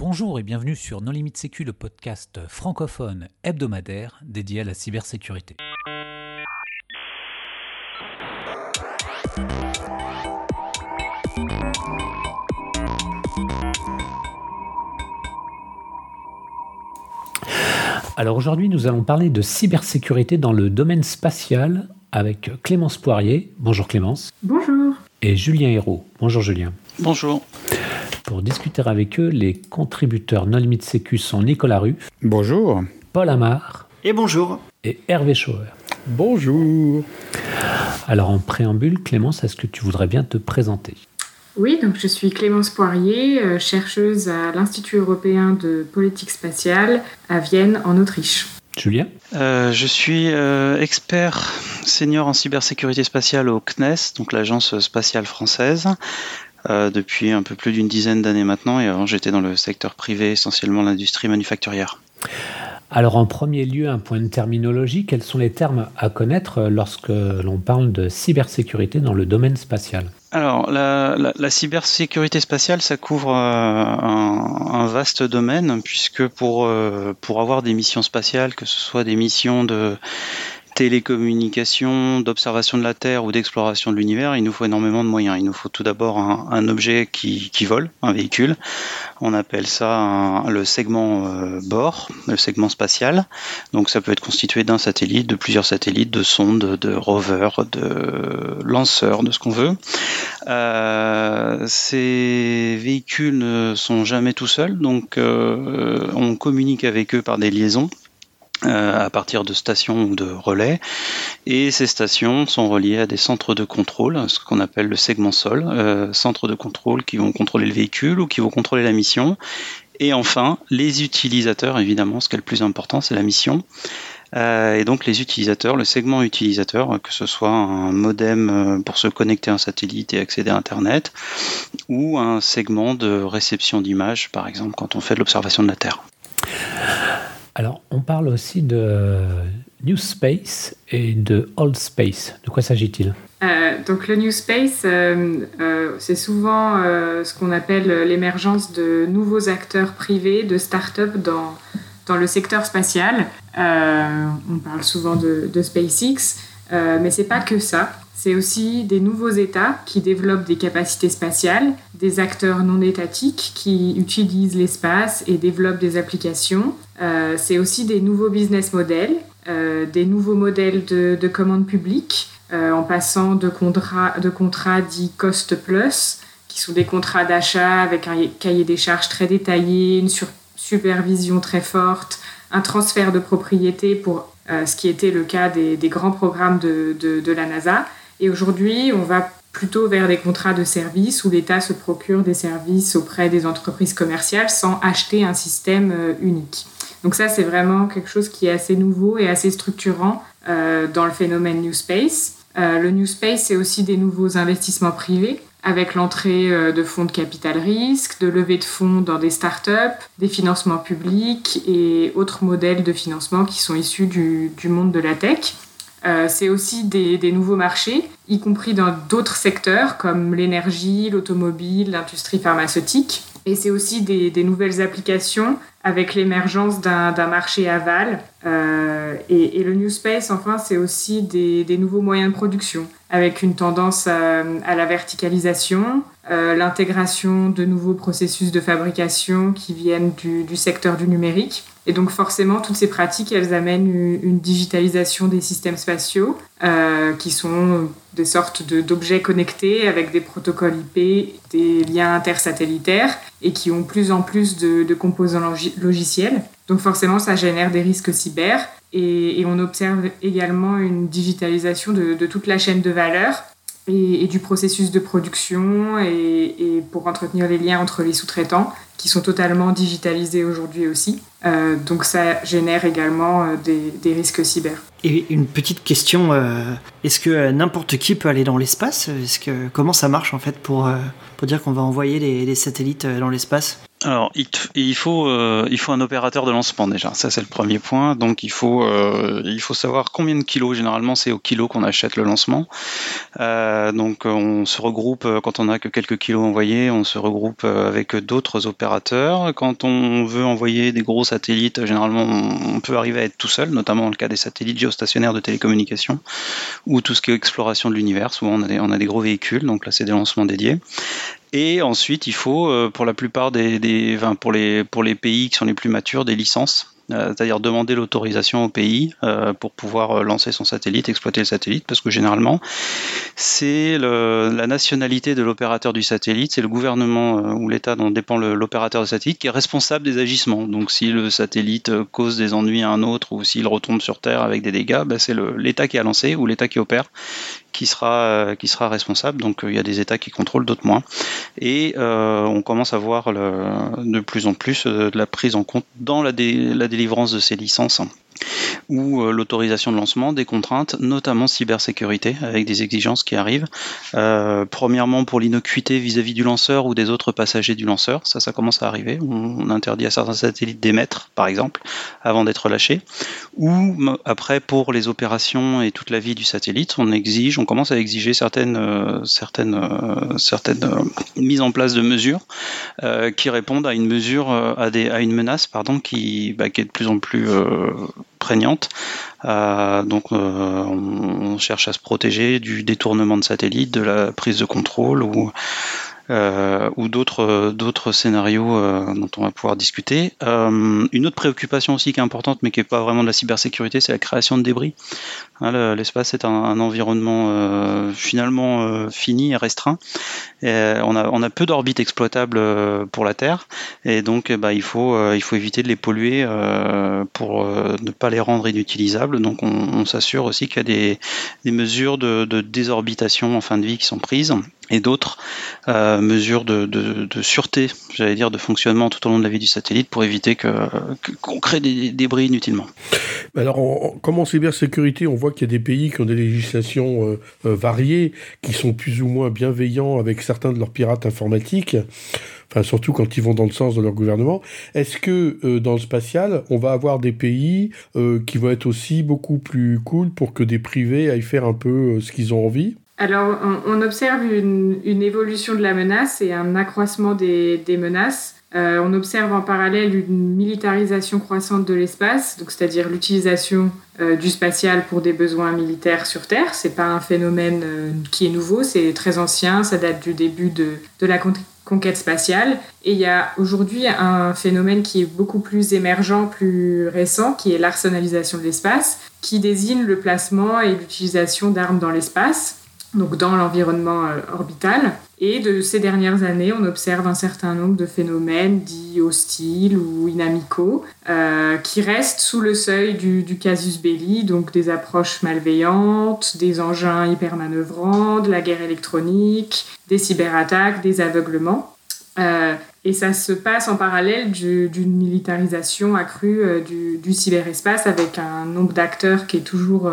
Bonjour et bienvenue sur Non Limite Sécu, le podcast francophone hebdomadaire dédié à la cybersécurité. Alors aujourd'hui, nous allons parler de cybersécurité dans le domaine spatial avec Clémence Poirier. Bonjour Clémence. Bonjour. Et Julien Hérault. Bonjour Julien. Bonjour. Pour discuter avec eux, les contributeurs Non Limite Sécu sont Nicolas Ruff. Bonjour. Paul Amar. Et bonjour. Et Hervé Schauer. Bonjour. Alors en préambule, Clémence, est-ce que tu voudrais bien te présenter? Oui, donc je suis Clémence Poirier, euh, chercheuse à l'Institut européen de politique spatiale à Vienne, en Autriche. Julien? Euh, Je suis euh, expert senior en cybersécurité spatiale au CNES, donc l'agence spatiale française. Depuis un peu plus d'une dizaine d'années maintenant, et avant j'étais dans le secteur privé, essentiellement l'industrie manufacturière. Alors en premier lieu, un point de terminologie, quels sont les termes à connaître lorsque l'on parle de cybersécurité dans le domaine spatial? Alors, la, cybersécurité spatiale, ça couvre un, vaste domaine, puisque pour, pour avoir des missions spatiales, que ce soit des missions de télécommunication, d'observation de la Terre ou d'exploration de l'univers, il nous faut énormément de moyens. Il nous faut tout d'abord un, objet qui, vole, un véhicule. On appelle ça le segment euh, bord, le segment spatial. Donc ça peut être constitué d'un satellite, de plusieurs satellites, de sondes, de rovers, de lanceurs, de ce qu'on veut. Euh, ces véhicules ne sont jamais tout seuls, donc euh, on communique avec eux par des liaisons. Euh, à partir de stations ou de relais. Et ces stations sont reliées à des centres de contrôle, ce qu'on appelle le segment sol, euh, centres de contrôle qui vont contrôler le véhicule ou qui vont contrôler la mission. Et enfin, les utilisateurs, évidemment, ce qui est le plus important, c'est la mission. Euh, et donc les utilisateurs, le segment utilisateur, que ce soit un modem pour se connecter à un satellite et accéder à Internet, ou un segment de réception d'images, par exemple, quand on fait de l'observation de la Terre. Alors, on parle aussi de New Space et de Old Space. De quoi s'agit-il? Euh, donc le New Space, euh, euh, c'est souvent ce qu'on appelle l'émergence de nouveaux acteurs privés, de start-up dans, dans le secteur spatial. on parle souvent de, de SpaceX, mais c'est pas que ça. C'est aussi des nouveaux États qui développent des capacités spatiales, des acteurs non étatiques qui utilisent l'espace et développent des applications. Euh, c'est aussi des nouveaux business models, euh, des nouveaux modèles de, de commande publique, euh, en passant de contrats, de contrats dits cost plus, qui sont des contrats d'achat avec un cahier des charges très détaillé, une supervision très forte, un transfert de propriété pour ce qui était le cas des, grands programmes de, de la NASA. Et aujourd'hui, on va plutôt vers des contrats de services où l'État se procure des services auprès des entreprises commerciales sans acheter un système euh, unique. Donc ça, c'est vraiment quelque chose qui est assez nouveau et assez structurant euh, dans le phénomène New Space. Euh, le New Space, c'est aussi des nouveaux investissements privés avec l'entrée de fonds de capital risque, de levée de fonds dans des startups, des financements publics et autres modèles de financement qui sont issus du, du monde de la tech. Euh, c'est aussi des, nouveaux marchés, y compris dans d'autres secteurs comme l'énergie, l'automobile, l'industrie pharmaceutique. Et c'est aussi des, nouvelles applications avec l'émergence d'un marché aval. Euh, et, le New Space, enfin, c'est aussi des, nouveaux moyens de production avec une tendance à, la verticalisation, euh, l'intégration de nouveaux processus de fabrication qui viennent du secteur du numérique et donc forcément, toutes ces pratiques, elles amènent une, digitalisation des systèmes spatiaux, euh, qui sont des sortes d'objets connectés avec des protocoles IP, des liens intersatellitaires, et qui ont plus en plus de, composants logiciels. Donc forcément, ça génère des risques cyber. Et, on observe également une digitalisation de, toute la chaîne de valeur et, du processus de production et, pour entretenir les liens entre les sous-traitants qui sont totalement digitalisés aujourd'hui aussi. Euh, donc ça génère également euh, des, risques cyber. Et une petite question, euh, est-ce que n'importe qui peut aller dans l'espace? Que comment ça marche en fait pour, pour dire qu'on va envoyer des, satellites dans l'espace? Alors, il, faut, euh, il faut un opérateur de lancement déjà. Ça, c'est le premier point. Donc, il faut, euh, il faut savoir combien de kilos. Généralement, c'est au kilo qu'on achète le lancement. Euh, donc, on se regroupe quand on a que quelques kilos envoyés. On se regroupe avec d'autres opérateurs. Quand on veut envoyer des gros satellites, généralement, on peut arriver à être tout seul, notamment dans le cas des satellites géostationnaires de télécommunications ou tout ce qui est exploration de l'univers. Souvent, on a des gros véhicules. Donc là, c'est des lancements dédiés. Et ensuite, il faut, euh, pour la plupart des, pour les pays qui sont les plus matures, des licences euh, c'est-à-dire demander l'autorisation au pays euh, pour pouvoir lancer son satellite, exploiter le satellite, parce que généralement, c'est la nationalité de l'opérateur du satellite, c'est le gouvernement ou l'État dont dépend l'opérateur du satellite qui est responsable des agissements. Donc si le satellite cause des ennuis à un autre ou s'il retombe sur Terre avec des dégâts, ben, c'est l'État qui a lancé ou l'État qui opère qui sera, qui sera responsable. Donc il y a des États qui contrôlent, d'autres moins. Et on commence à voir de plus en plus de la prise en compte dans la, la délivrance de ces licences ou euh, l'autorisation de lancement, des contraintes, notamment cybersécurité, avec des exigences qui arrivent. Euh, premièrement, pour l'innocuité vis-à-vis du lanceur ou des autres passagers du lanceur, ça, ça commence à arriver. On, interdit à certains satellites d'émettre, par exemple, avant d'être lâchés. Ou après, pour les opérations et toute la vie du satellite, on exige, on commence à exiger certaines, euh, certaines, certaines mises en place de mesures qui répondent à une mesure, à, des, à une menace, pardon, qui, bah, qui est de plus en plus prégnante. Euh, donc euh, on, cherche à se protéger du détournement de satellites, de la prise de contrôle ou euh, ou d'autres d'autres scénarios euh, dont on va pouvoir discuter. Euh, une autre préoccupation aussi qui est importante, mais qui n'est pas vraiment de la cybersécurité, c'est la création de débris. Hein, l'espace est un, environnement finalement fini et restreint. on, a, peu d'orbites exploitables pour la Terre, et donc bah, il, faut, éviter de les polluer pour ne pas les rendre inutilisables. Donc on, s'assure aussi qu'il y a des, mesures de désorbitation en fin de vie qui sont prises et d'autres euh, mesures de, de, sûreté, j'allais dire, de fonctionnement tout au long de la vie du satellite pour éviter qu'on crée des débris inutilement. Alors, comme en cybersécurité, on voit qu'il y a des pays qui ont des législations euh, euh, variées, qui sont plus ou moins bienveillants avec certains de leurs pirates informatiques. Enfin, surtout quand ils vont dans le sens de leur gouvernement. Est-ce que dans le spatial, on va avoir des pays qui vont être aussi beaucoup plus cool pour que des privés aillent faire un peu ce qu'ils ont envie? Alors, on, observe une, évolution de la menace et un accroissement des, menaces. Euh, on observe en parallèle une militarisation croissante de l'espace, donc c'est-à-dire l'utilisation euh, du spatial pour des besoins militaires sur Terre. C'est pas un phénomène euh, qui est nouveau, c'est très ancien, ça date du début de, de la conquête spatiale. Et il y a aujourd'hui un phénomène qui est beaucoup plus émergent, plus récent, qui est l'arsenalisation de l'espace, qui désigne le placement et l'utilisation d'armes dans l'espace donc dans l'environnement euh, orbital. Et de ces dernières années, on observe un certain nombre de phénomènes dits hostiles ou inamicaux euh, qui restent sous le seuil du, casus belli, donc des approches malveillantes, des engins hypermanœuvrants, de la guerre électronique, des cyberattaques, des aveuglements. Euh, et ça se passe en parallèle d'une militarisation accrue du, du, cyberespace avec un nombre d'acteurs qui est toujours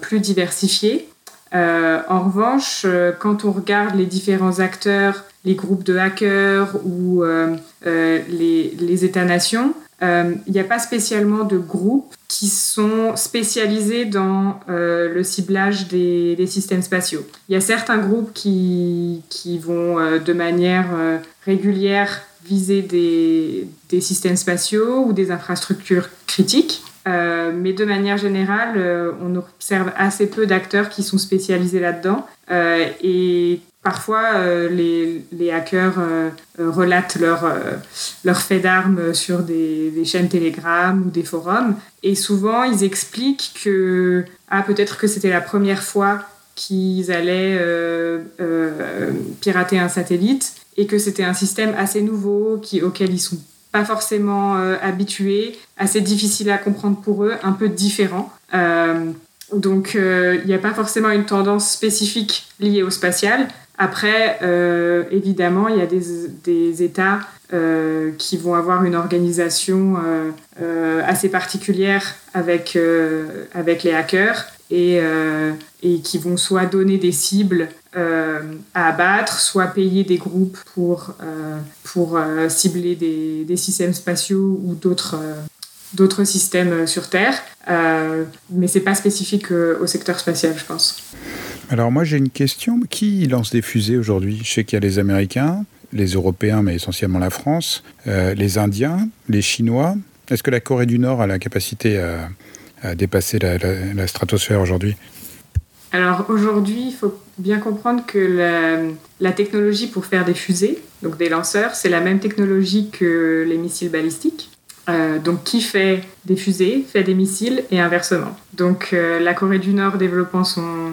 plus diversifié. Euh, en revanche, euh, quand on regarde les différents acteurs, les groupes de hackers ou euh, les, États-nations, il n'y a pas spécialement de groupes qui sont spécialisés dans le ciblage des, systèmes spatiaux. Il y a certains groupes qui, vont de manière régulière viser des systèmes spatiaux ou des infrastructures critiques. Euh, mais de manière générale, euh, on observe assez peu d'acteurs qui sont spécialisés là-dedans. Euh, et parfois, les, les, hackers relatent leurs leur faits d'armes sur des, des, chaînes Telegram ou des forums. Et souvent, ils expliquent que ah, peut-être que c'était la première fois qu'ils allaient pirater un satellite et que c'était un système assez nouveau qui, auquel ils sont pas forcément euh, habitués, assez difficile à comprendre pour eux, un peu différent. Euh, donc euh, il n'y a pas forcément une tendance spécifique liée au spatial. Après, évidemment, il y a des, des États qui vont avoir une organisation assez particulière avec, avec les hackers et, et qui vont soit donner des cibles à abattre, soit payer des groupes pour, pour cibler des, des, systèmes spatiaux ou d'autres d'autres systèmes sur Terre. mais c'est pas spécifique au secteur spatial, je pense. Alors moi j'ai une question. Qui lance des fusées aujourd'hui? Je sais qu'il y a les Américains, les Européens, mais essentiellement la France, euh, les Indiens, les Chinois. Est-ce que la Corée du Nord a la capacité à, dépasser la, stratosphère aujourd'hui? Alors aujourd'hui, il faut bien comprendre que la, technologie pour faire des fusées, donc des lanceurs, c'est la même technologie que les missiles balistiques. Euh, donc qui fait des fusées, fait des missiles et inversement. Donc euh, la Corée du Nord développant son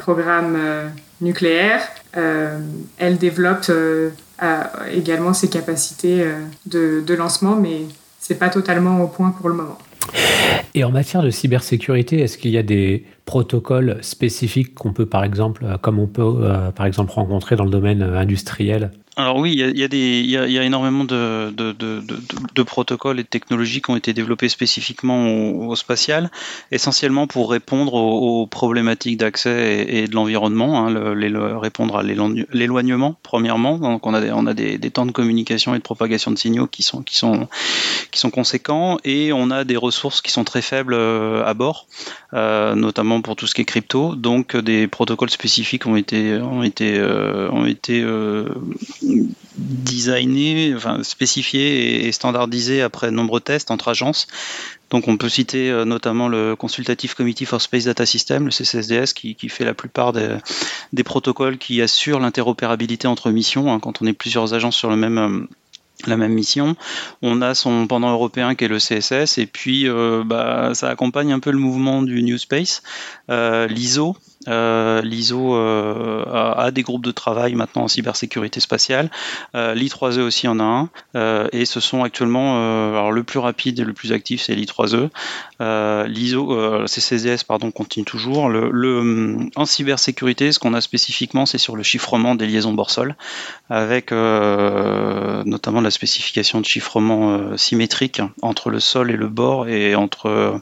programme nucléaire, euh, elle développe euh, également ses capacités euh, de, lancement, mais c'est pas totalement au point pour le moment. Et en matière de cybersécurité, est-ce qu'il y a des protocoles spécifiques qu'on peut, par exemple, comme on peut, par exemple, rencontrer dans le domaine industriel? Alors oui, il y a, énormément de, protocoles et de technologies qui ont été développés spécifiquement au, spatial, essentiellement pour répondre aux, problématiques d'accès et, de l'environnement, hein, répondre à l'éloignement premièrement. Donc on a, des, temps de communication et de propagation de signaux qui sont, conséquents, et on a des ressources qui sont très faibles euh, à bord, euh, notamment pour tout ce qui est crypto. Donc des protocoles spécifiques ont été, ont été, euh, ont été designé, enfin, spécifié et standardisé après de nombreux tests entre agences. Donc on peut citer euh, notamment le Consultative Committee for Space Data System, le CCSDS, qui, fait la plupart des, protocoles qui assurent l'interopérabilité entre missions, hein, quand on est plusieurs agences sur le même, euh, la même mission. On a son pendant européen qui est le CSS, et puis euh, bah, ça accompagne un peu le mouvement du New Space. L'ISO, euh, L'ISO euh, des groupes de travail maintenant en cybersécurité spatiale. Euh, L'I3E aussi en a un. et ce sont actuellement, alors le plus rapide et le plus actif, c'est l'I3E. L'ISO, CCDS, pardon, continue toujours. Le, en cybersécurité, ce qu'on a spécifiquement, c'est sur le chiffrement des liaisons bord-sol, avec notamment la spécification de chiffrement symétrique entre le sol et le bord et entre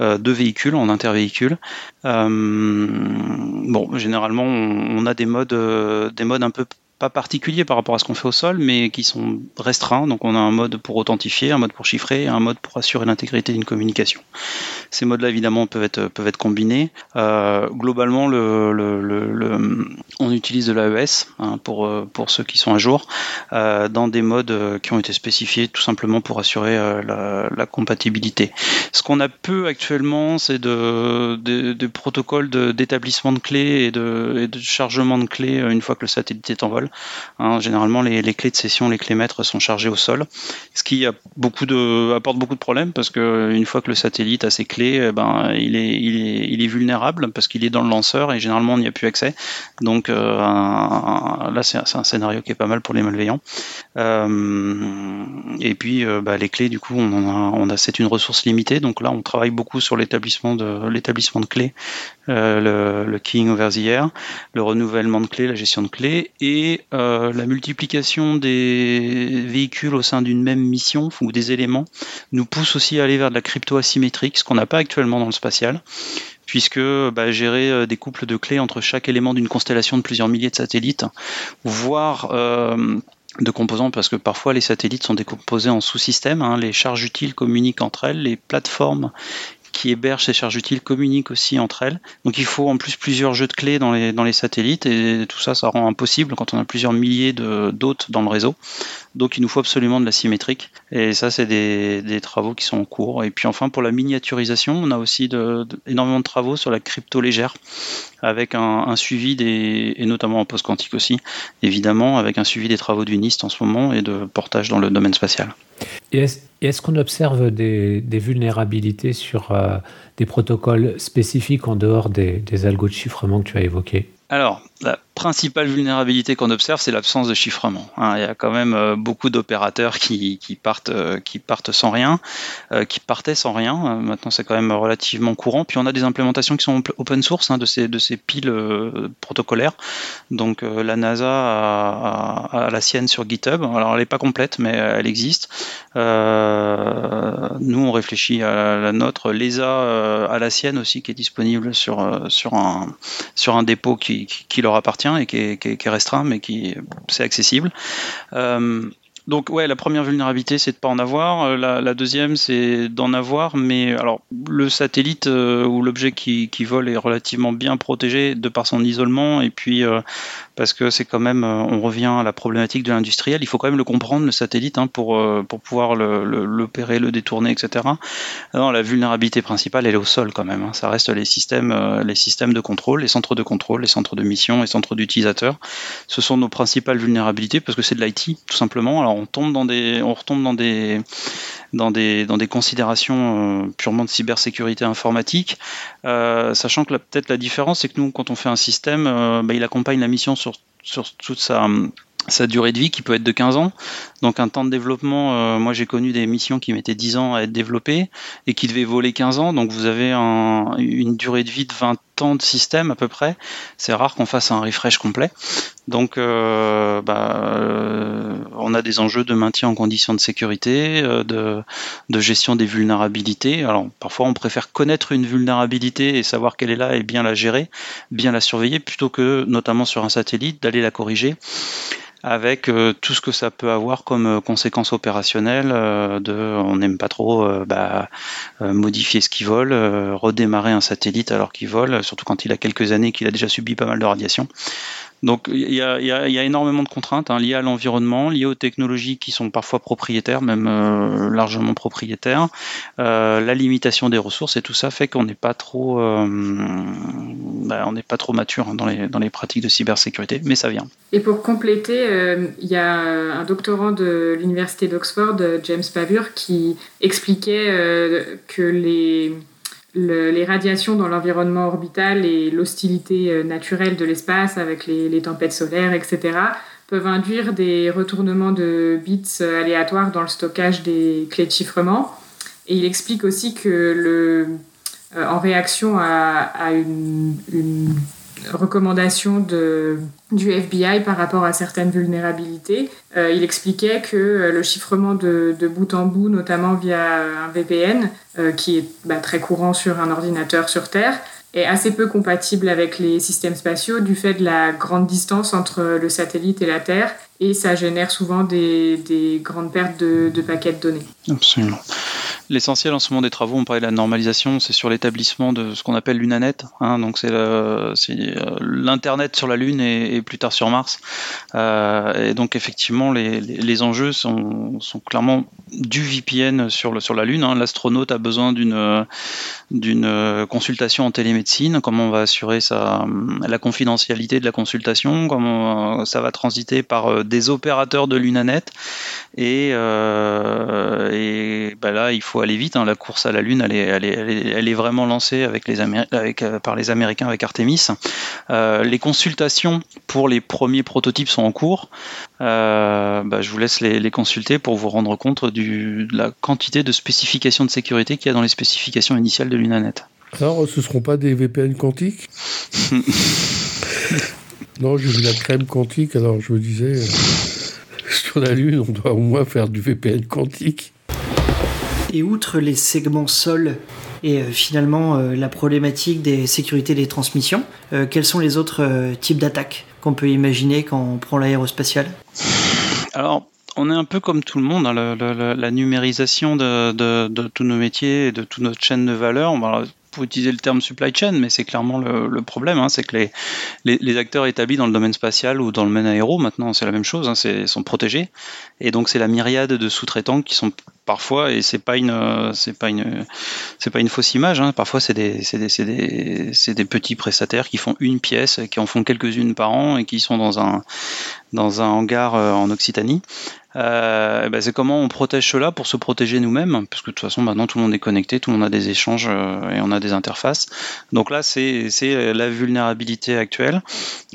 deux véhicules en intervéhicule. Bon, généralement, on, a des modes, euh, des modes un peu pas particuliers par rapport à ce qu'on fait au sol, mais qui sont restreints. Donc on a un mode pour authentifier, un mode pour chiffrer, un mode pour assurer l'intégrité d'une communication. Ces modes-là, évidemment, peuvent être, peuvent être combinés. Euh, globalement, le, on utilise de l'AES hein, pour, pour ceux qui sont à jour, euh, dans des modes qui ont été spécifiés tout simplement pour assurer la, compatibilité. Ce qu'on a peu actuellement, c'est de, de, protocoles d'établissement de, clés et de, et de chargement de clés une fois que le satellite est en vol. Hein, généralement, les, clés de session, les clés maîtres sont chargées au sol, ce qui apporte beaucoup de problèmes parce qu'une fois que le satellite a ses clés, eh ben, il, est, vulnérable parce qu'il est dans le lanceur et généralement on n'y a plus accès. Donc euh, là, c'est un scénario qui est pas mal pour les malveillants. Euh, et puis euh, bah, les clés, du coup, on, a, c'est une ressource limitée. Donc là, on travaille beaucoup sur l'établissement de clés, le, le keying over the air, le renouvellement de clés, la gestion de clés et euh, la multiplication des véhicules au sein d'une même mission ou des éléments nous pousse aussi à aller vers de la crypto asymétrique, ce qu'on n'a pas actuellement dans le spatial puisque bah, gérer euh, des couples de clés entre chaque élément d'une constellation de plusieurs milliers de satellites, voire euh, de composants parce que parfois les satellites sont décomposés en sous-systèmes, hein. les charges utiles communiquent entre elles, les plateformes qui hébergent ces charges utiles communiquent aussi entre elles. Donc il faut en plus plusieurs jeux de clés dans les, satellites et tout ça, ça rend impossible quand on a plusieurs milliers d'hôtes dans le réseau. Donc il nous faut absolument de la symétrique et ça c'est des, travaux qui sont en cours. Et puis enfin pour la miniaturisation, on a aussi énormément de travaux sur la crypto légère avec un, suivi des, et notamment en post-quantique aussi, évidemment, avec un suivi des travaux du NIST en ce moment et de portage dans le domaine spatial. Et est-ce qu'on observe des, vulnérabilités sur euh, des protocoles spécifiques en dehors des, algos de chiffrement que tu as évoqués? Alors, principale vulnérabilité qu'on observe, c'est l'absence de chiffrement. Hein. il y a quand même euh, beaucoup d'opérateurs qui, partent, euh, qui partent sans rien, euh, qui partaient sans rien. maintenant, c'est quand même relativement courant. Puis on a des implémentations qui sont open source hein, de, ces, piles protocolaires. Donc la NASA a, la sienne sur GitHub. Alors elle n'est pas complète, mais elle existe. nous, on réfléchit à la nôtre. L'ESA a la sienne aussi qui est disponible sur, un, dépôt qui leur appartient et qui est, restreint, mais qui c'est accessible. Euh, donc ouais, la première vulnérabilité, c'est de pas en avoir. Euh, la, deuxième, c'est d'en avoir, mais alors le satellite euh, ou l'objet qui, vole est relativement bien protégé de par son isolement, et puis parce que c'est quand même, on revient à la problématique de l'industriel. Il faut quand même le comprendre le satellite hein, pour pour pouvoir l'opérer, le, détourner, etc. Non, la vulnérabilité principale, elle est au sol quand même. Hein. Ça reste les systèmes, les systèmes de contrôle, les centres de contrôle, les centres de mission, les centres d'utilisateurs. Ce sont nos principales vulnérabilités parce que c'est de l'IT tout simplement. Alors on retombe dans des, considérations euh, purement de cybersécurité informatique, euh, sachant que peut-être la différence, c'est que nous, quand on fait un système, euh, bah, il accompagne la mission sur, toute sa sa durée de vie qui peut être de 15 ans. Donc un temps de développement, moi j'ai connu des missions qui mettaient 10 ans à être développées et qui devaient voler 15 ans. Donc vous avez une durée de vie de 20 de système à peu près. C'est rare qu'on fasse un refresh complet. Donc, euh, bah, euh, on a des enjeux de maintien en conditions de sécurité, euh, de, de, gestion des vulnérabilités. Alors, parfois, on préfère connaître une vulnérabilité et savoir qu'elle est là et bien la gérer, bien la surveiller, plutôt que, notamment sur un satellite, d'aller la corriger avec tout ce que ça peut avoir comme conséquences opérationnelles de on n'aime pas trop bah, modifier ce qui vole, redémarrer un satellite alors qu'il vole, surtout quand il a quelques années qu'il a déjà subi pas mal de radiation. Donc il y a, énormément de contraintes hein, liées à l'environnement, liées aux technologies qui sont parfois propriétaires, même euh, largement propriétaires, euh, la limitation des ressources et tout ça fait qu'on n'est pas trop, euh, bah, on n'est pas trop mature hein, dans, les, dans les pratiques de cybersécurité, mais ça vient. Et pour compléter, il y a un doctorant de l'université d'Oxford, James Pavur, qui expliquait que les les radiations dans l'environnement orbital et l'hostilité euh, naturelle de l'espace avec les, tempêtes solaires, etc., peuvent induire des retournements de bits aléatoires dans le stockage des clés de chiffrement. Et il explique aussi que le, euh, en réaction à, une recommandations du FBI par rapport à certaines vulnérabilités. Euh, il expliquait que euh, le chiffrement de, bout en bout, notamment via un VPN, euh, qui est bah, très courant sur un ordinateur sur Terre, est assez peu compatible avec les systèmes spatiaux du fait de la grande distance entre le satellite et la Terre et ça génère souvent des, des grandes pertes de paquets de données. Absolument. L'essentiel en ce moment des travaux, on parlait de la normalisation, c'est sur l'établissement de ce qu'on appelle l'UNANET. Hein, donc c'est euh, l'internet sur la Lune et, plus tard sur Mars. Euh, et donc effectivement, les, les, enjeux sont, sont, clairement du VPN sur, le, sur la Lune. Hein. L'astronaute a besoin d'une consultation en télémédecine. Comment on va assurer sa, la confidentialité de la consultation? Comment ça va transiter par euh, des opérateurs de l'UNANET? Et, et bah là, il faut aller vite. Hein. La course à la Lune, elle est, elle est, vraiment lancée avec les avec, euh, par les Américains avec Artemis. Euh, les consultations pour les premiers prototypes sont en cours. Euh, bah, je vous laisse les, consulter pour vous rendre compte du, de la quantité de spécifications de sécurité qu'il y a dans les spécifications initiales de l'UNANET. Alors, ce ne seront pas des VPN quantiques Non, j'ai vu la crème quantique, alors je me disais, sur la Lune, on doit au moins faire du VPN quantique. Et outre les segments sol et euh, finalement euh, la problématique des sécurités des transmissions, euh, quels sont les autres types d'attaques qu'on peut imaginer quand on prend l'aérospatial Alors, on est un peu comme tout le monde, hein, la, numérisation de, tous nos métiers et de toute notre chaîne de valeur. On pour utiliser le terme supply chain, mais c'est clairement le, problème, hein, c'est que les, les, acteurs établis dans le domaine spatial ou dans le domaine aéro, maintenant c'est la même chose, hein, sont protégés, et donc c'est la myriade de sous-traitants qui sont parfois et c'est pas une c'est pas une c'est pas une fausse image hein. parfois c'est des c'est des, des, des petits prestataires qui font une pièce qui en font quelques-unes par an et qui sont dans un dans un hangar en Occitanie. Euh, bah, c'est comment on protège cela pour se protéger nous-mêmes, parce que de toute façon maintenant tout le monde est connecté, tout le monde a des échanges euh, et on a des interfaces. Donc là c'est la vulnérabilité actuelle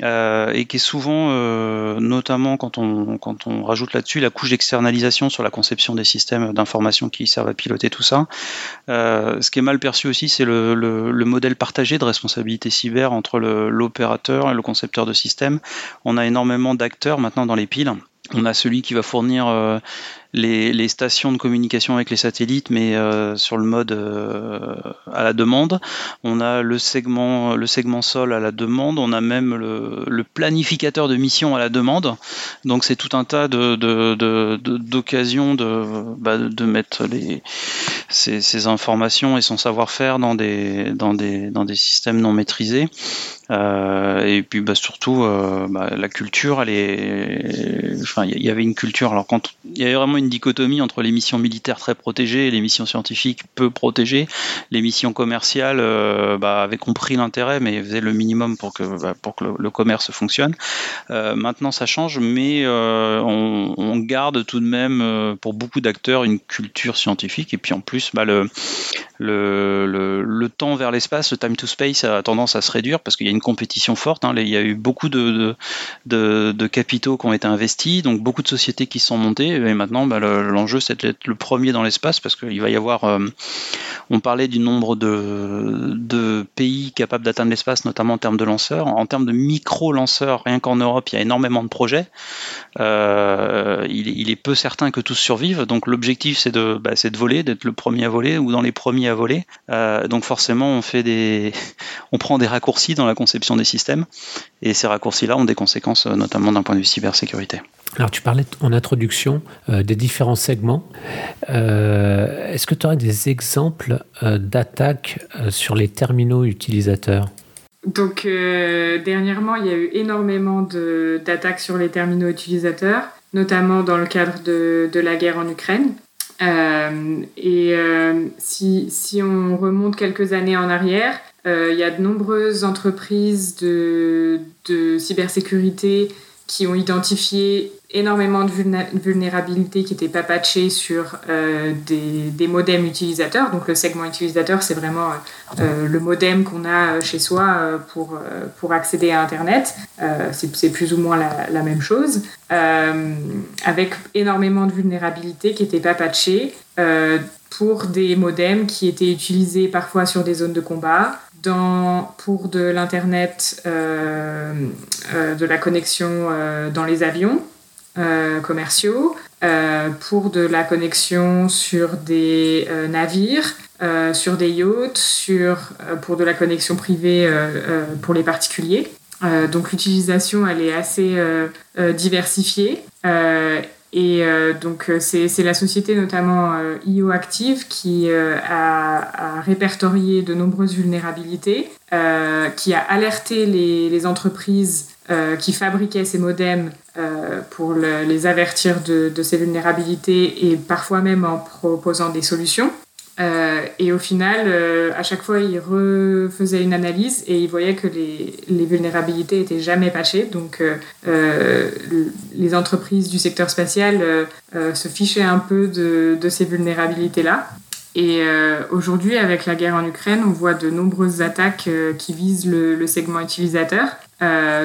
euh, et qui est souvent, euh, notamment quand on, quand on rajoute là-dessus la couche d'externalisation sur la conception des systèmes d'information qui servent à piloter tout ça. Euh, ce qui est mal perçu aussi c'est le, modèle partagé de responsabilité cyber entre l'opérateur et le concepteur de système. On a énormément d'acteurs maintenant dans les piles. On a celui qui va fournir euh, les, stations de communication avec les satellites, mais euh, sur le mode euh, à la demande. On a le segment, le segment sol à la demande. On a même le, planificateur de mission à la demande. Donc c'est tout un tas d'occasions de, bah, de, mettre les, ces, informations et son savoir-faire dans des, dans, des, dans des systèmes non maîtrisés. Euh, et puis bah, surtout, bah, la culture, il y avait une culture. Alors quand il y avait vraiment une dichotomie entre les missions militaires très protégées et les missions scientifiques peu protégées. Les missions commerciales euh, bah, avaient compris l'intérêt, mais faisaient le minimum pour que, bah, pour que le, commerce fonctionne. Euh, maintenant, ça change, mais euh, on, garde tout de même, pour beaucoup d'acteurs, une culture scientifique. Et puis en plus, bah, le, le, le, temps vers l'espace, le time to space, a tendance à se réduire parce qu'il y a une compétition forte. Hein. Il y a eu beaucoup de, de, de, capitaux qui ont été investis, donc beaucoup de sociétés qui sont montées. Et maintenant, bah, l'enjeu, c'est d'être le premier dans l'espace parce qu'il va y avoir. Euh, on parlait du nombre de, pays capables d'atteindre l'espace, notamment en termes de lanceurs. En termes de micro-lanceurs, rien qu'en Europe, il y a énormément de projets. Euh, il, est peu certain que tous survivent. Donc l'objectif, c'est de, bah, de voler, d'être le premier à voler ou dans les premiers à voler. Euh, donc forcément, on fait des, on prend des raccourcis dans la conception des systèmes, et ces raccourcis-là ont des conséquences, notamment d'un point de vue cybersécurité. Alors tu parlais en introduction euh, des différents segments. Euh, est-ce que tu aurais des exemples euh, d'attaques sur les terminaux utilisateurs? Donc dernièrement, il y a eu énormément d'attaques sur les terminaux utilisateurs, notamment dans le cadre de, la guerre en Ukraine. et si, on remonte quelques années en arrière, il y a de nombreuses entreprises de cybersécurité qui ont identifié énormément de vulnérabilités qui n'étaient pas patchées sur euh, des, modems utilisateurs. Donc le segment utilisateur, c'est vraiment euh, le modem qu'on a chez soi euh, pour, pour accéder à Internet. c'est plus ou moins la, la même chose, avec énormément de vulnérabilités qui n'étaient pas patchées pour des modems qui étaient utilisés parfois sur des zones de combat, pour de l'Internet, euh, euh, de la connexion euh, dans les avions commerciaux, pour de la connexion sur des navires, sur des yachts, pour de la connexion privée pour les particuliers. donc l'utilisation, elle est assez diversifiée. Et euh, donc euh, c'est la société notamment euh, IO Active qui a, a, répertorié de nombreuses vulnérabilités, qui a alerté les, les entreprises qui fabriquaient ces modems pour le, les avertir de, de, ces vulnérabilités et parfois même en proposant des solutions. Euh, et au final, euh, à chaque fois, il refaisait une analyse et il voyait que les, vulnérabilités étaient jamais patchées. Donc, euh, les entreprises du secteur spatial se fichaient un peu de, ces vulnérabilités-là. Et aujourd'hui, avec la guerre en Ukraine, on voit de nombreuses attaques qui visent le, le segment utilisateur.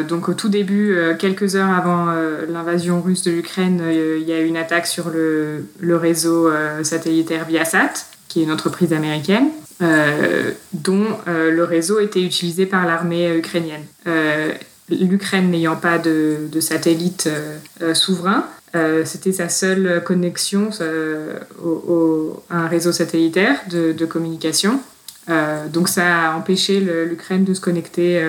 donc au tout début, quelques heures avant l'invasion russe de l'Ukraine, il y a eu une attaque sur le, le réseau satellitaire Viasat qui est une entreprise américaine, euh, dont euh, le réseau était utilisé par l'armée ukrainienne. Euh, L'Ukraine n'ayant pas de, satellite souverain, c'était sa seule connexion à un réseau satellitaire de, de communication. donc ça a empêché l'Ukraine de se connecter,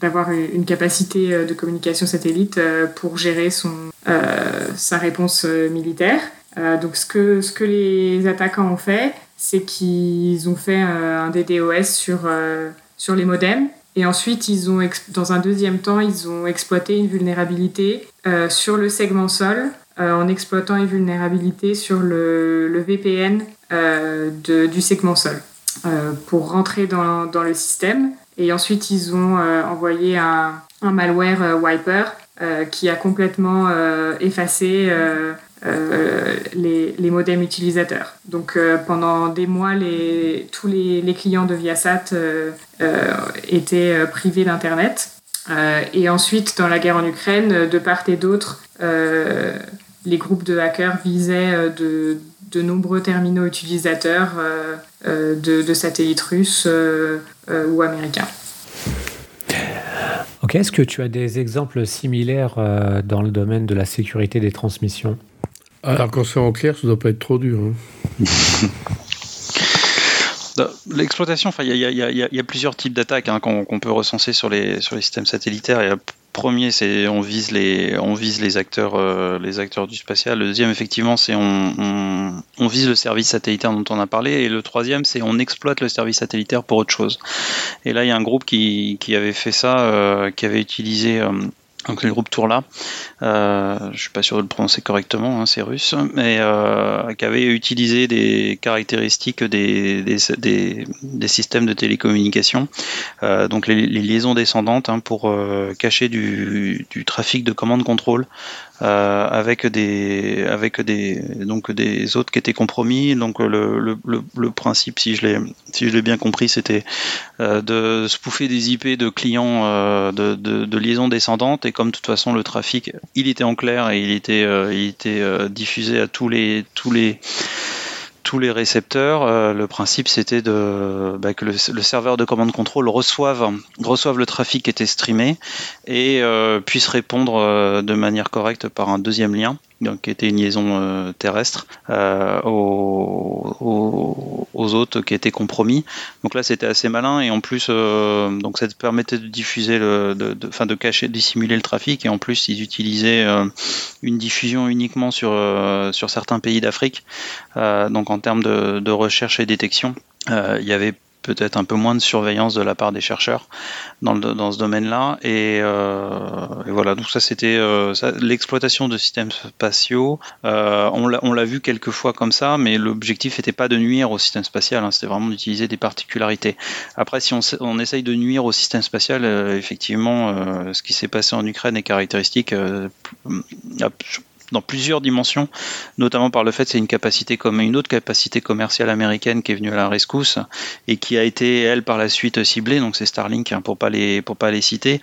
d'avoir une capacité de communication satellite pour gérer son, sa réponse militaire. Euh, donc ce que, ce que les attaquants ont fait, c'est qu'ils ont fait euh, un DDoS sur, euh, sur les modems. Et ensuite, ils ont, dans un deuxième temps, ils ont exploité une vulnérabilité sur le segment sol en exploitant une vulnérabilité sur le, le VPN du segment sol pour rentrer dans, dans, le système. Et ensuite, ils ont envoyé un, un malware wiper qui a complètement effacé les, les, modems utilisateurs. Donc pendant des mois, tous les, clients de Viasat étaient privés d'Internet. et ensuite, dans la guerre en Ukraine, de part et d'autre, les groupes de hackers visaient de, de nombreux terminaux utilisateurs euh, euh, de, satellites russes euh, ou américains. Ok, est-ce que tu as des exemples similaires dans le domaine de la sécurité des transmissions? Alors quand c'est en clair, ça ne doit pas être trop dur. Hein. L'exploitation, il y, a plusieurs types d'attaques hein, qu'on peut recenser sur les, sur les systèmes satellitaires. Il y a premier, c'est on vise euh, les acteurs du spatial. Le deuxième, effectivement, c'est on, vise le service satellitaire dont on a parlé. Et le troisième, c'est on exploite le service satellitaire pour autre chose. Et là, il y a un groupe qui, avait fait ça, euh, qui avait utilisé euh, donc le groupe Tourla, euh, je suis pas sûr de le prononcer correctement, hein, c'est russe, mais euh, qui avait utilisé des caractéristiques des, des, systèmes de télécommunication, euh, donc les, liaisons descendantes hein, pour euh, cacher du, du, trafic de commande-contrôle euh, avec des avec des donc des autres qui étaient compromis. Donc le, le, le, principe, si je l'ai si je l'ai bien compris, c'était euh, de spoofer des IP de clients euh, de, de, de, liaison descendante. Et comme de toute façon le trafic, il était en clair et il était il était diffusé à tous les tous les tous les récepteurs, euh, le principe c'était bah, que le, serveur de commande contrôle reçoive, reçoive le trafic qui était streamé et euh, puisse répondre euh, de manière correcte par un deuxième lien donc, qui était une liaison euh, terrestre, euh, aux, aux, qui étaient compromis. Donc là, c'était assez malin et en plus, euh, donc ça permettait de diffuser, le, de, de, fin, de cacher, dissimuler le trafic et en plus, ils utilisaient une diffusion uniquement sur, sur certains pays d'Afrique. donc en termes de, de recherche et détection, il y avait peut-être un peu moins de surveillance de la part des chercheurs dans, ce domaine-là. Et, euh, et, voilà, donc ça c'était euh, l'exploitation de systèmes spatiaux. Euh, on l'a vu quelques fois comme ça, mais l'objectif n'était pas de nuire au système spatial, hein, c'était vraiment d'utiliser des particularités. Après, si on, essaye de nuire au système spatial, effectivement, ce qui s'est passé en Ukraine est caractéristique dans plusieurs dimensions, notamment par le fait que c'est une capacité comme une autre capacité commerciale américaine qui est venue à la rescousse et qui a été elle par la suite ciblée, donc c'est Starlink hein, pour pas pas les citer,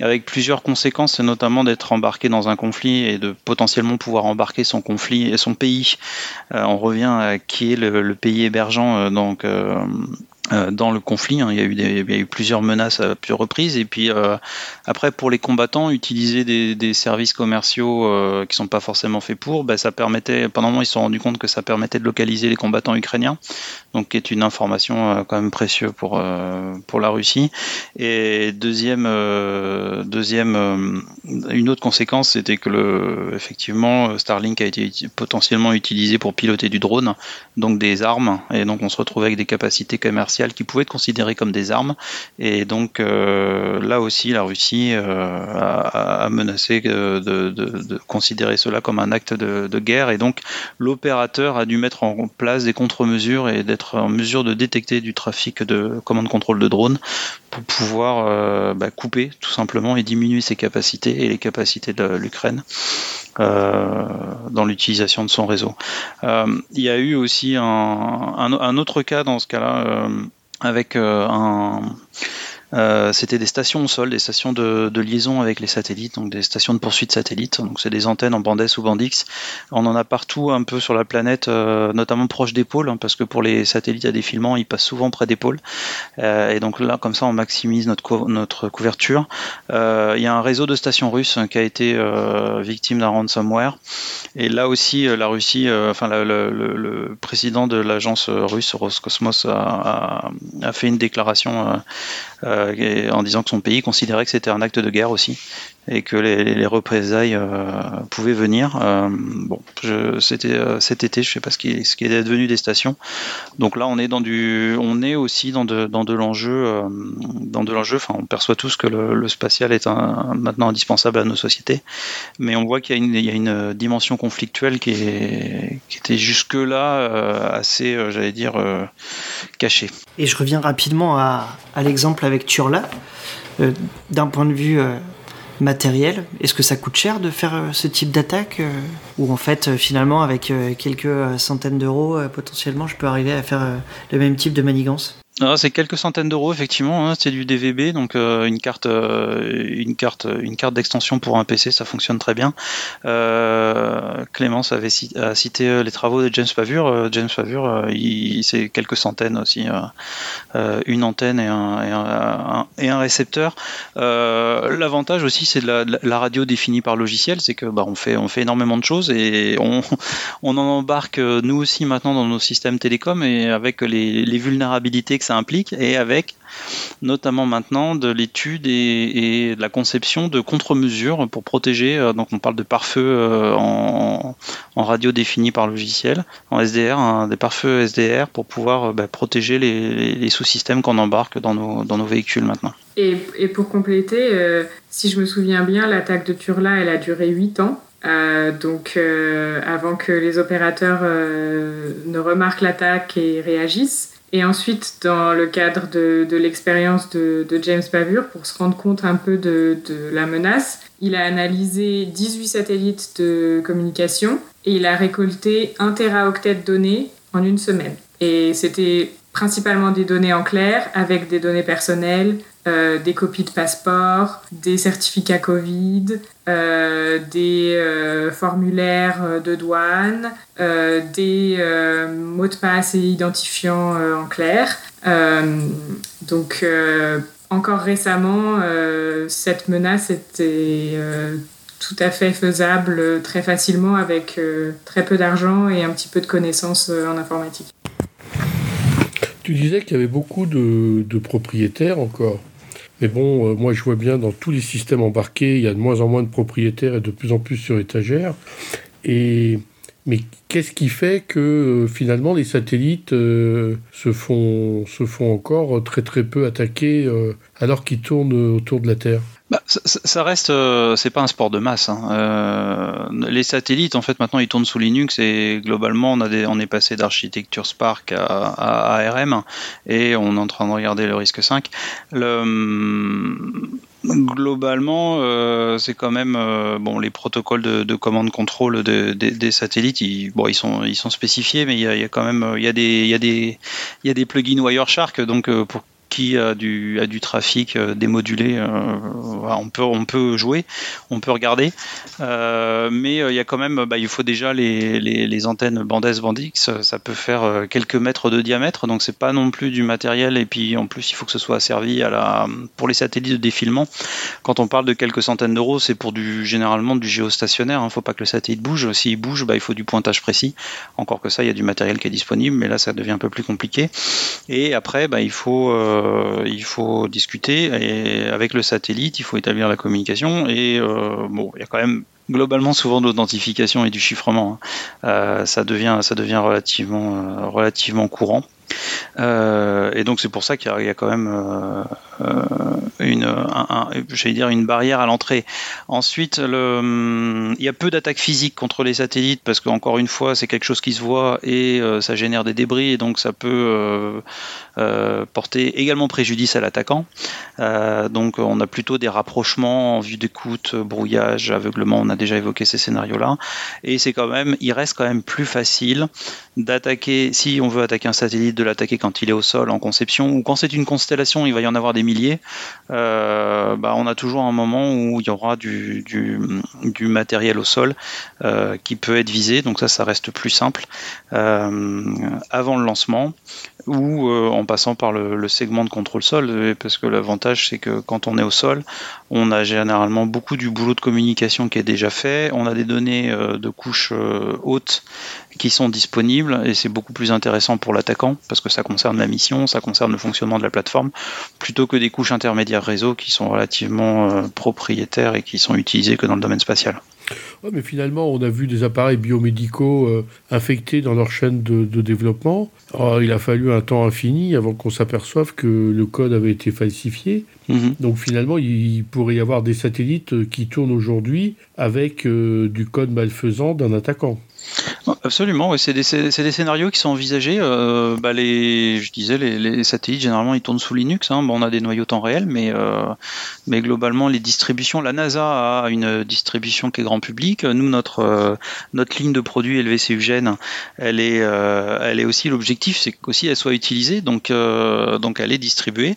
avec plusieurs conséquences, notamment d'être embarqué dans un conflit et de potentiellement pouvoir embarquer son conflit son pays. Euh, on revient à qui est le, pays hébergeant euh, donc euh, dans le conflit. Hein. Il, y a eu plusieurs menaces à plusieurs reprises. Et puis euh, après, pour les combattants, utiliser des, services commerciaux euh, qui sont pas forcément faits pour, bah, ça permettait. Pendant un moment, ils se sont rendus compte que ça permettait de localiser les combattants ukrainiens, donc qui est une information euh, quand même précieuse pour euh, pour la Russie. Et deuxième deuxième une autre conséquence, c'était que effectivement Starlink a été potentiellement utilisé pour piloter du drone, donc des armes, et donc on se retrouvait avec des capacités commerciales qui pouvaient être considérées comme des armes. Et donc euh, là aussi, la Russie euh, a, menacé de, considérer cela comme un acte de, guerre. Et donc l'opérateur a dû mettre en place des contre-mesures et d'être en mesure de détecter du trafic de commande-contrôle de drones pour pouvoir euh, bah, couper tout simplement et diminuer ses capacités et les capacités de l'Ukraine. dans l'utilisation de son réseau. il y a eu aussi un autre cas dans ce cas-là avec euh, un euh, c'était des stations au sol, des stations de, liaison avec les satellites, donc des stations de poursuite satellites. Donc c'est des antennes en bande S ou bande X. On en a partout un peu sur la planète, euh, notamment proche des pôles, hein, parce que pour les satellites à défilement, ils passent souvent près des pôles. Euh, et donc là, comme ça, on maximise notre, notre couverture. Il y a un réseau de stations russes qui a été victime d'un ransomware. Et là aussi, la Russie, enfin le, président de l'agence russe Roscosmos a, fait une déclaration en disant que son pays considérait que c'était un acte de guerre aussi et que les, représailles euh, pouvaient venir. Euh, bon, c'était cet été, je sais pas ce qui, est, devenu des stations. Donc là, on est dans du, on est aussi dans de, dans de l'enjeu, dans de l'enjeu. Enfin, on perçoit tous que le, spatial est maintenant indispensable à nos sociétés, mais on voit qu'il y a une, dimension conflictuelle qui était jusque là assez, j'allais dire, cachée. Et je reviens rapidement à, à l'exemple avec Turla. D'un point de vue matériel, est-ce que ça coûte cher de faire ce type d'attaque Ou en fait, finalement, avec quelques centaines d'euros, potentiellement, je peux arriver à faire le même type de manigance? C'est quelques centaines d'euros effectivement. Hein, c'est du DVB, donc euh, une carte, euh, une carte, d'extension pour un PC, ça fonctionne très bien. Euh, Clémence avait cité, les travaux de James Pavure. James Pavure, c'est quelques centaines aussi, une antenne et un, récepteur. L'avantage aussi, c'est de, la, radio définie par logiciel, c'est que bah, on fait, on fait énormément de choses et on, en embarque nous aussi maintenant dans nos systèmes télécoms et avec les, les vulnérabilités que implique et avec notamment maintenant de l'étude et, de la conception de contre-mesures pour protéger. Euh, donc on parle de pare-feu euh, en, radio défini par logiciel, en SDR, hein, des pare-feux SDR pour pouvoir euh, bah, protéger les, sous-systèmes qu'on embarque dans nos, dans nos véhicules maintenant. Et, pour compléter, si je me souviens bien, l'attaque de Turla, elle a duré 8 ans. donc avant que les opérateurs ne remarquent l'attaque et réagissent. Et ensuite, dans le cadre de, l'expérience de, James Bavure, pour se rendre compte un peu de, de, la menace, il a analysé 18 satellites de communication et il a récolté 1 teraoctet de données en une semaine. Et c'était principalement des données en clair avec des données personnelles, euh, des copies de passeport, des certificats Covid, euh, des euh, formulaires de douane, des mots de passe et identifiants en clair. donc, encore récemment, cette menace était tout à fait faisable très facilement avec très peu d'argent et un petit peu de connaissances en informatique. Tu disais qu'il y avait beaucoup de propriétaires encore. Mais bon, euh, moi je vois bien dans tous les systèmes embarqués, il y a de moins en moins de propriétaires et de plus en plus sur étagère. Et mais qu'est-ce qui fait que euh, finalement les satellites euh, se, font, se font encore très très peu attaquer alors qu'ils tournent autour de la Terre? Bah, ça, reste, euh, c'est pas un sport de masse. Hein. Euh, les satellites, en fait, maintenant, ils tournent sous Linux et globalement, on, a on est passé d'architecture Spark à, ARM et on est en train de regarder le risque 5. Le, globalement, euh, c'est quand même bon les protocoles de, de commande contrôle de, des satellites. Ils, sont spécifiés, mais il y a, quand même il y a des il y a plugins Wireshark donc pour qui a du, trafic euh, démodulé, euh, on, peut, jouer, on peut regarder, euh, mais il y a quand même, bah, il faut déjà les, antennes Bandès Bandix, ça peut faire quelques mètres de diamètre, donc c'est pas non plus du matériel, et puis en plus il faut que ce soit la, pour les satellites de défilement. Quand on parle de quelques centaines d'euros, c'est pour généralement du géostationnaire, il hein, ne faut pas que le satellite bouge, s'il bouge, bah, il faut du pointage précis, encore que ça, il y a du matériel qui est disponible, mais là ça devient un peu plus compliqué. Et après, bah, il faut il faut discuter avec le satellite, il faut établir la communication et euh, il y a quand même globalement souvent de l'authentification et du chiffrement. Hein. Euh, ça devient relativement courant. Et donc c'est pour ça qu'il y, a quand même une, dire une barrière à l'entrée. Ensuite, le, il y a peu d'attaques physiques contre les satellites parce qu'encore une fois, c'est quelque chose qui se voit et ça génère des débris et donc ça peut euh, porter également préjudice à l'attaquant. Euh, donc on a plutôt des rapprochements en vue d'écoute, brouillage, aveuglement, on a déjà évoqué ces scénarios-là. Et c'est quand même, il reste quand même plus facile d'attaquer, si on veut attaquer un satellite, de l'attaquer quand il est au sol en conception, ou quand c'est une constellation, il va y en avoir des milliers. Euh, bah, on a toujours un moment où il y aura du, matériel au sol qui peut être visé, donc ça, ça reste plus simple avant le lancement ou euh, en passant par le, segment de contrôle sol, parce que l'avantage c'est que quand on est au sol, on a généralement beaucoup du boulot de communication qui est déjà fait, on a des données euh, de couches euh, hautes qui sont disponibles et c'est beaucoup plus intéressant pour l'attaquant parce que ça concerne la mission, ça concerne le fonctionnement de la plateforme, plutôt que des couches intermédiaires réseau qui sont relativement propriétaires et qui sont utilisées que dans le domaine spatial mais finalement, on a vu des appareils biomédicaux euh, infectés dans leur chaîne de, développement. il a fallu un temps infini avant qu'on s'aperçoive que le code avait été falsifié. Mhm. Donc finalement, il pourrait y avoir des satellites qui tournent aujourd'hui avec euh, du code malfaisant d'un attaquant. Absolument, c'est des, scénarios qui sont envisagés. Euh, bah les, je disais, les, satellites, généralement, ils tournent sous Linux. Hein. On a des noyaux temps réel, mais, euh, mais globalement, les distributions, la NASA a une distribution qui est grand public. Nous, notre, euh, ligne de produits LVCUGEN, elle est, elle aussi, l'objectif, c'est qu'aussi elle soit utilisée, donc, elle est distribuée.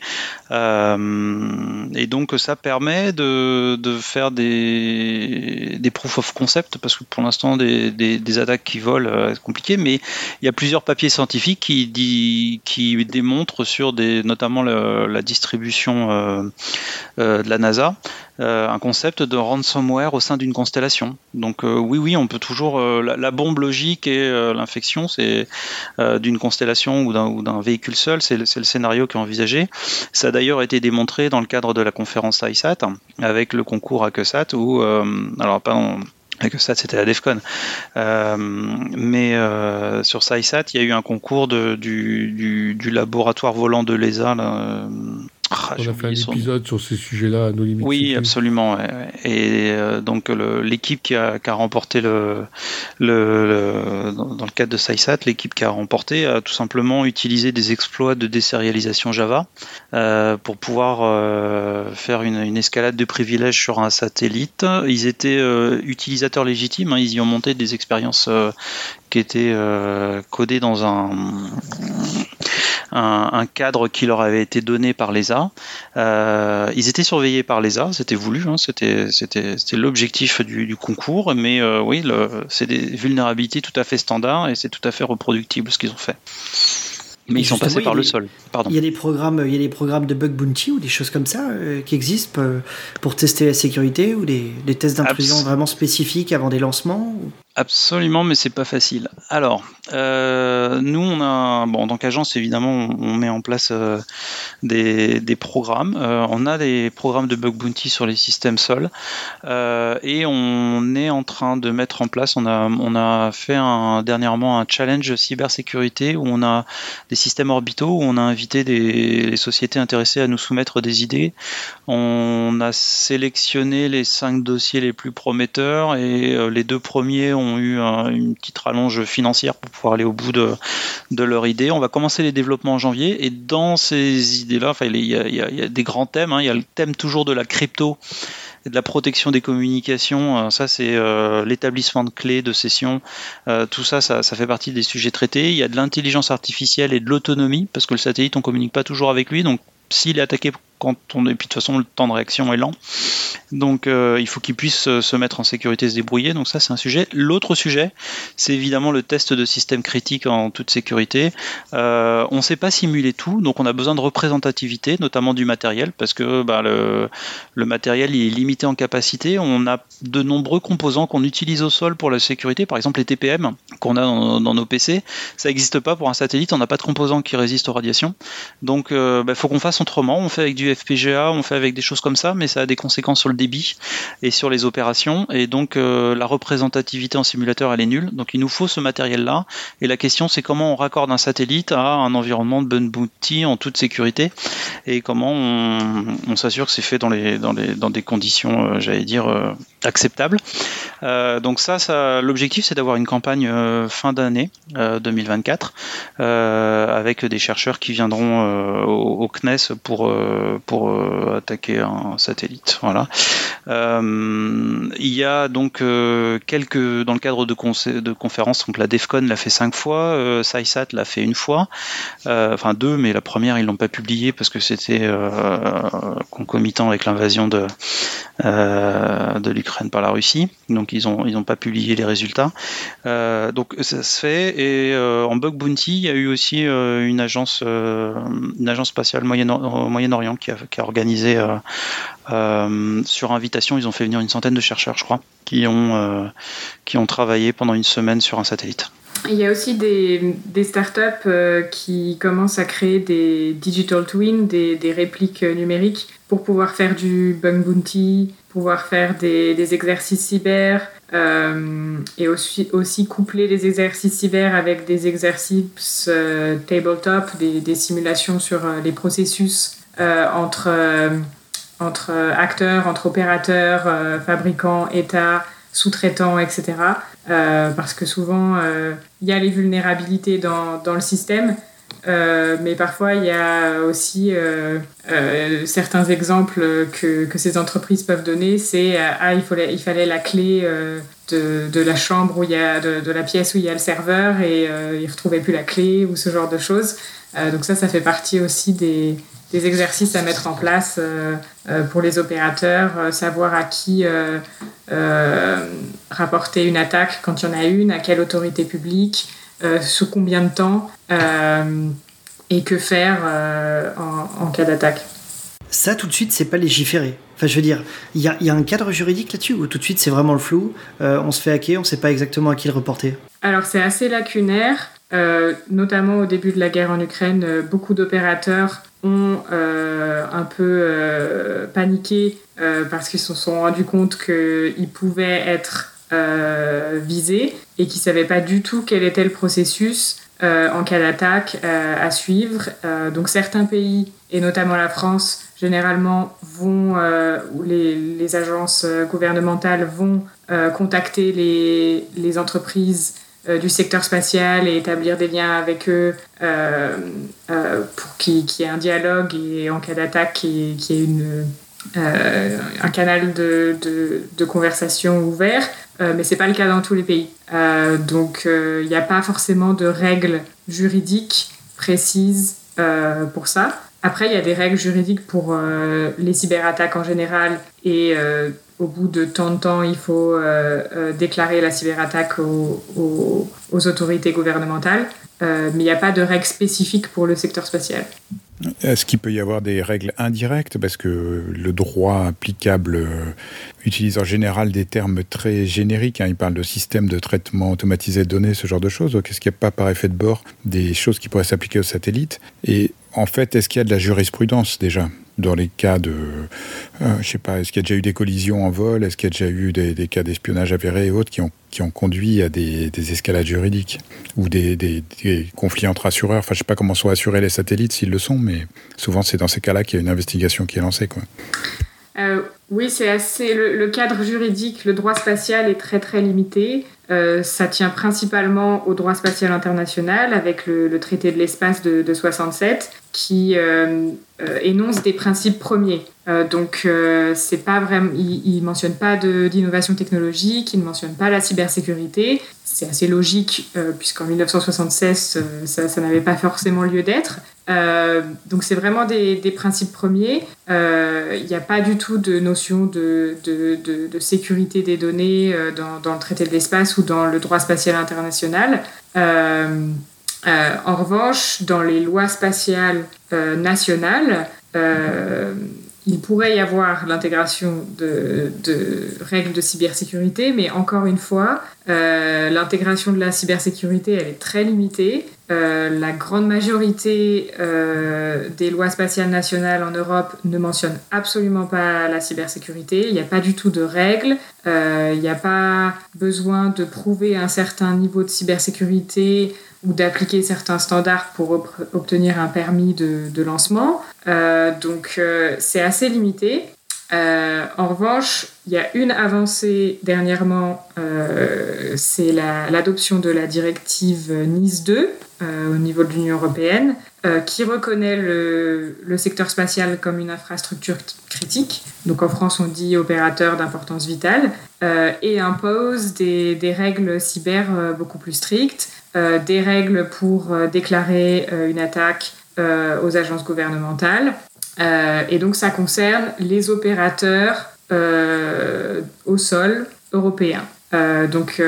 et donc, ça permet de, de faire des, des proof of concept, parce que pour l'instant, des, des, des attaques qui volent, euh, c'est compliqué, mais il y a plusieurs papiers scientifiques qui, dit, qui démontrent sur des, notamment la distribution euh, euh, de la NASA, un concept de ransomware au sein d'une constellation. Donc oui, oui, on peut toujours... La, bombe logique et l'infection, c'est d'une constellation ou d'un véhicule seul, c'est le, le, scénario qui est envisagé. Ça a d'ailleurs été démontré dans le cadre de la conférence ISAT, avec le concours ACUSAT, où... alors, pardon que ça c'était la DEFCON. Euh, mais euh, sur SciSat, il y a eu un concours de, du, du, du, laboratoire volant de l'ESA, là, ah, on a fait un épisode sur ces sujets-là à nos limites. Oui, absolument. Et euh, donc l'équipe qui a, qui a, remporté le, le, dans le cadre de SciSat, l'équipe qui a remporté a tout simplement utilisé des exploits de désérialisation Java euh, pour pouvoir euh, faire une, une, escalade de privilèges sur un satellite. Ils étaient utilisateurs légitimes. Hein, ils y ont monté des expériences qui étaient codées dans un un, cadre qui leur avait été donné par l'ESA. Euh, ils étaient surveillés par l'ESA, c'était voulu, hein, c'était l'objectif du, concours, mais euh, oui, c'est des vulnérabilités tout à fait standards et c'est tout à fait reproductible ce qu'ils ont fait. Mais ils sont passés par le sol. Pardon. Il y a des programmes, il y a des programmes de bug bounty ou des choses comme ça euh, qui existent pour, tester la sécurité ou des, tests d'intrusion vraiment spécifiques avant des lancements Absolument, mais c'est pas facile. Alors, euh, nous, on a, bon, en tant qu'agence, évidemment, on, met en place euh, des, des, programmes. Euh, on a des programmes de bug bounty sur les systèmes sol, et on est en train de mettre en place. On a, on a fait dernièrement un challenge cybersécurité où on a des systèmes orbitaux où on a invité des les sociétés intéressées à nous soumettre des idées. On a sélectionné les cinq dossiers les plus prometteurs et les deux premiers ont ont eu une petite rallonge financière pour pouvoir aller au bout de, leur idée. On va commencer les développements en janvier et dans ces idées-là, il, y a, des grands thèmes. Hein. Il y a le thème toujours de la crypto et de la protection des communications. Euh, ça, c'est euh, l'établissement de clés, de sessions. Euh, tout ça, ça, ça, fait partie des sujets traités. Il y a de l'intelligence artificielle et de l'autonomie, parce que le satellite, on communique pas toujours avec lui. Donc, s'il est attaqué quand on et puis de toute façon le temps de réaction est lent donc euh, il faut qu'il puisse euh, se mettre en sécurité se débrouiller. Donc ça c'est un sujet. L'autre sujet c'est évidemment le test de système critique en toute sécurité. Euh, on ne sait pas simuler tout donc on a besoin de représentativité notamment du matériel parce que bah, le, le, matériel il est limité en capacité. On a de nombreux composants qu'on utilise au sol pour la sécurité par exemple les TPM qu'on a dans, nos PC ça n'existe pas pour un satellite on n'a pas de composants qui résistent aux radiations. Donc il bah, faut qu'on fasse autrement. On fait avec du FPGA, on fait avec des choses comme ça, mais ça a des conséquences sur le et sur les opérations. Et donc euh, la représentativité en simulateur, elle est nulle. Donc il nous faut ce matériel-là. Et la question, c'est comment on raccorde un satellite à un environnement de Bun Bounty en toute sécurité et comment on, s'assure que c'est fait dans, les, dans, les, dans des conditions, euh, j'allais dire, euh, acceptables. donc ça, ça l'objectif, c'est d'avoir une campagne fin d'année 2024 avec des chercheurs qui viendront au, au, CNES pour pour attaquer un satellite. Voilà. Euh, il y a donc euh, quelques dans le cadre de, conférences, donc la DEFCON l'a fait cinq fois, SciSat l'a fait une fois, enfin deux, mais la première ils l'ont pas publié parce que c'était concomitant avec l'invasion de l'Ukraine par la Russie, donc ils ont ils ont pas publié les résultats. donc ça se fait. Et en bug bounty il y a eu aussi une agence une agence spatiale Moyen-Orient qui a, organisé euh, euh, sur invitation, ils ont fait venir une centaine de chercheurs, je crois, qui ont, euh, qui ont travaillé pendant une semaine sur un satellite. Il y a aussi des, startups qui commencent à créer des digital twins, des, répliques numériques pour pouvoir faire du bug bounty, pouvoir faire des, exercices cyber et aussi, aussi, coupler les exercices cyber avec des exercices tabletop, des, simulations sur les processus euh, entre, euh, entre acteurs, entre opérateurs, euh, fabricants, États, sous-traitants, etc. parce que souvent, il y a les vulnérabilités dans, dans le système, euh, mais parfois, il y a aussi euh, euh, certains exemples que, que, ces entreprises peuvent donner. C'est ah, il, fallait, il fallait la clé de, de, la chambre où il y a de, de, la pièce où il y a le serveur et ils ne retrouvaient plus la clé ou ce genre de choses. donc ça, ça fait partie aussi des, des exercices à mettre en place pour les opérateurs, savoir à qui rapporter une attaque quand il y en a une, à quelle autorité publique. Euh, sous combien de temps euh, et que faire euh, en, cas d'attaque. Ça, tout de suite, c'est pas légiféré. Enfin, je veux dire, il y a, un cadre juridique là-dessus ou tout de suite c'est vraiment le flou On se fait hacker, on sait pas exactement à qui le reporter Alors, c'est assez lacunaire. notamment au début de la guerre en Ukraine, beaucoup d'opérateurs ont un peu paniqué parce qu'ils se sont rendus compte qu'ils pouvaient être euh, visés et qui ne savaient pas du tout quel était le processus euh, en cas d'attaque euh, à suivre. donc certains pays, et notamment la France, généralement vont, ou les, agences gouvernementales vont contacter les, entreprises du secteur spatial et établir des liens avec eux pour qu'il y ait un dialogue et en cas d'attaque qu'il y ait un canal de, conversation ouvert. Euh, mais ce n'est pas le cas dans tous les pays. Euh, donc il euh, n'y a pas forcément de règles juridiques précises pour ça. Après, il y a des règles juridiques pour les cyberattaques en général et au bout de tant de temps, il faut déclarer la cyberattaque aux autorités gouvernementales. Mais il n'y a pas de règles spécifiques pour le secteur spatial. Est-ce qu'il peut y avoir des règles indirectes? Parce que le droit applicable euh, utilise en général des termes très génériques. Hein. Il parle de système de traitement automatisé de données, ce genre de choses. Donc, est-ce qu'il n'y a pas par effet de bord des choses qui pourraient s'appliquer aux satellites? Et en fait, est-ce qu'il y a de la jurisprudence déjà? Dans les cas de, euh, je sais pas, est-ce qu'il y a déjà eu des collisions en vol, est-ce qu'il y a déjà eu des, cas d'espionnage avérés et autres qui ont, qui ont conduit à des, escalades juridiques ou des, des, conflits entre assureurs. Enfin, je sais pas comment sont assurés les satellites s'ils le sont, mais souvent c'est dans ces cas-là qu'il y a une investigation qui est lancée. Euh, oui, c'est assez. Le, cadre juridique, le droit spatial est très très limité. Euh, ça tient principalement au droit spatial international avec le, traité de l'espace de, de, 67 qui euh, euh, énonce des principes premiers. Euh, donc, c'est pas vraiment, il, ne mentionne pas d'innovation technologique, il ne mentionne pas la cybersécurité. C'est assez logique puisqu'en 1976, ça, n'avait pas forcément lieu d'être. donc, c'est vraiment des, principes premiers. Il n'y a pas du tout de notion de, sécurité des données dans, le traité de l'espace ou dans le droit spatial international. Euh, en revanche, dans les lois spatiales euh, nationales, euh, il pourrait y avoir l'intégration de, règles de cybersécurité, mais encore une fois, l'intégration de la cybersécurité, elle est très limitée. la grande majorité des lois spatiales nationales en Europe ne mentionnent absolument pas la cybersécurité. Il n'y a pas du tout de règles. il n'y a pas besoin de prouver un certain niveau de cybersécurité ou d'appliquer certains standards pour obtenir un permis de, lancement. Euh, donc euh, c'est assez limité. Euh, en revanche, il y a une avancée dernièrement, c'est l'adoption de la directive Nice 2 au niveau de l'Union européenne, qui reconnaît le, le, secteur spatial comme une infrastructure critique. Donc en France, on dit opérateur d'importance vitale, et impose des, des règles cyber beaucoup plus strictes. Euh, des règles pour euh, déclarer euh, une attaque aux agences gouvernementales. et donc ça concerne les opérateurs au sol européen. donc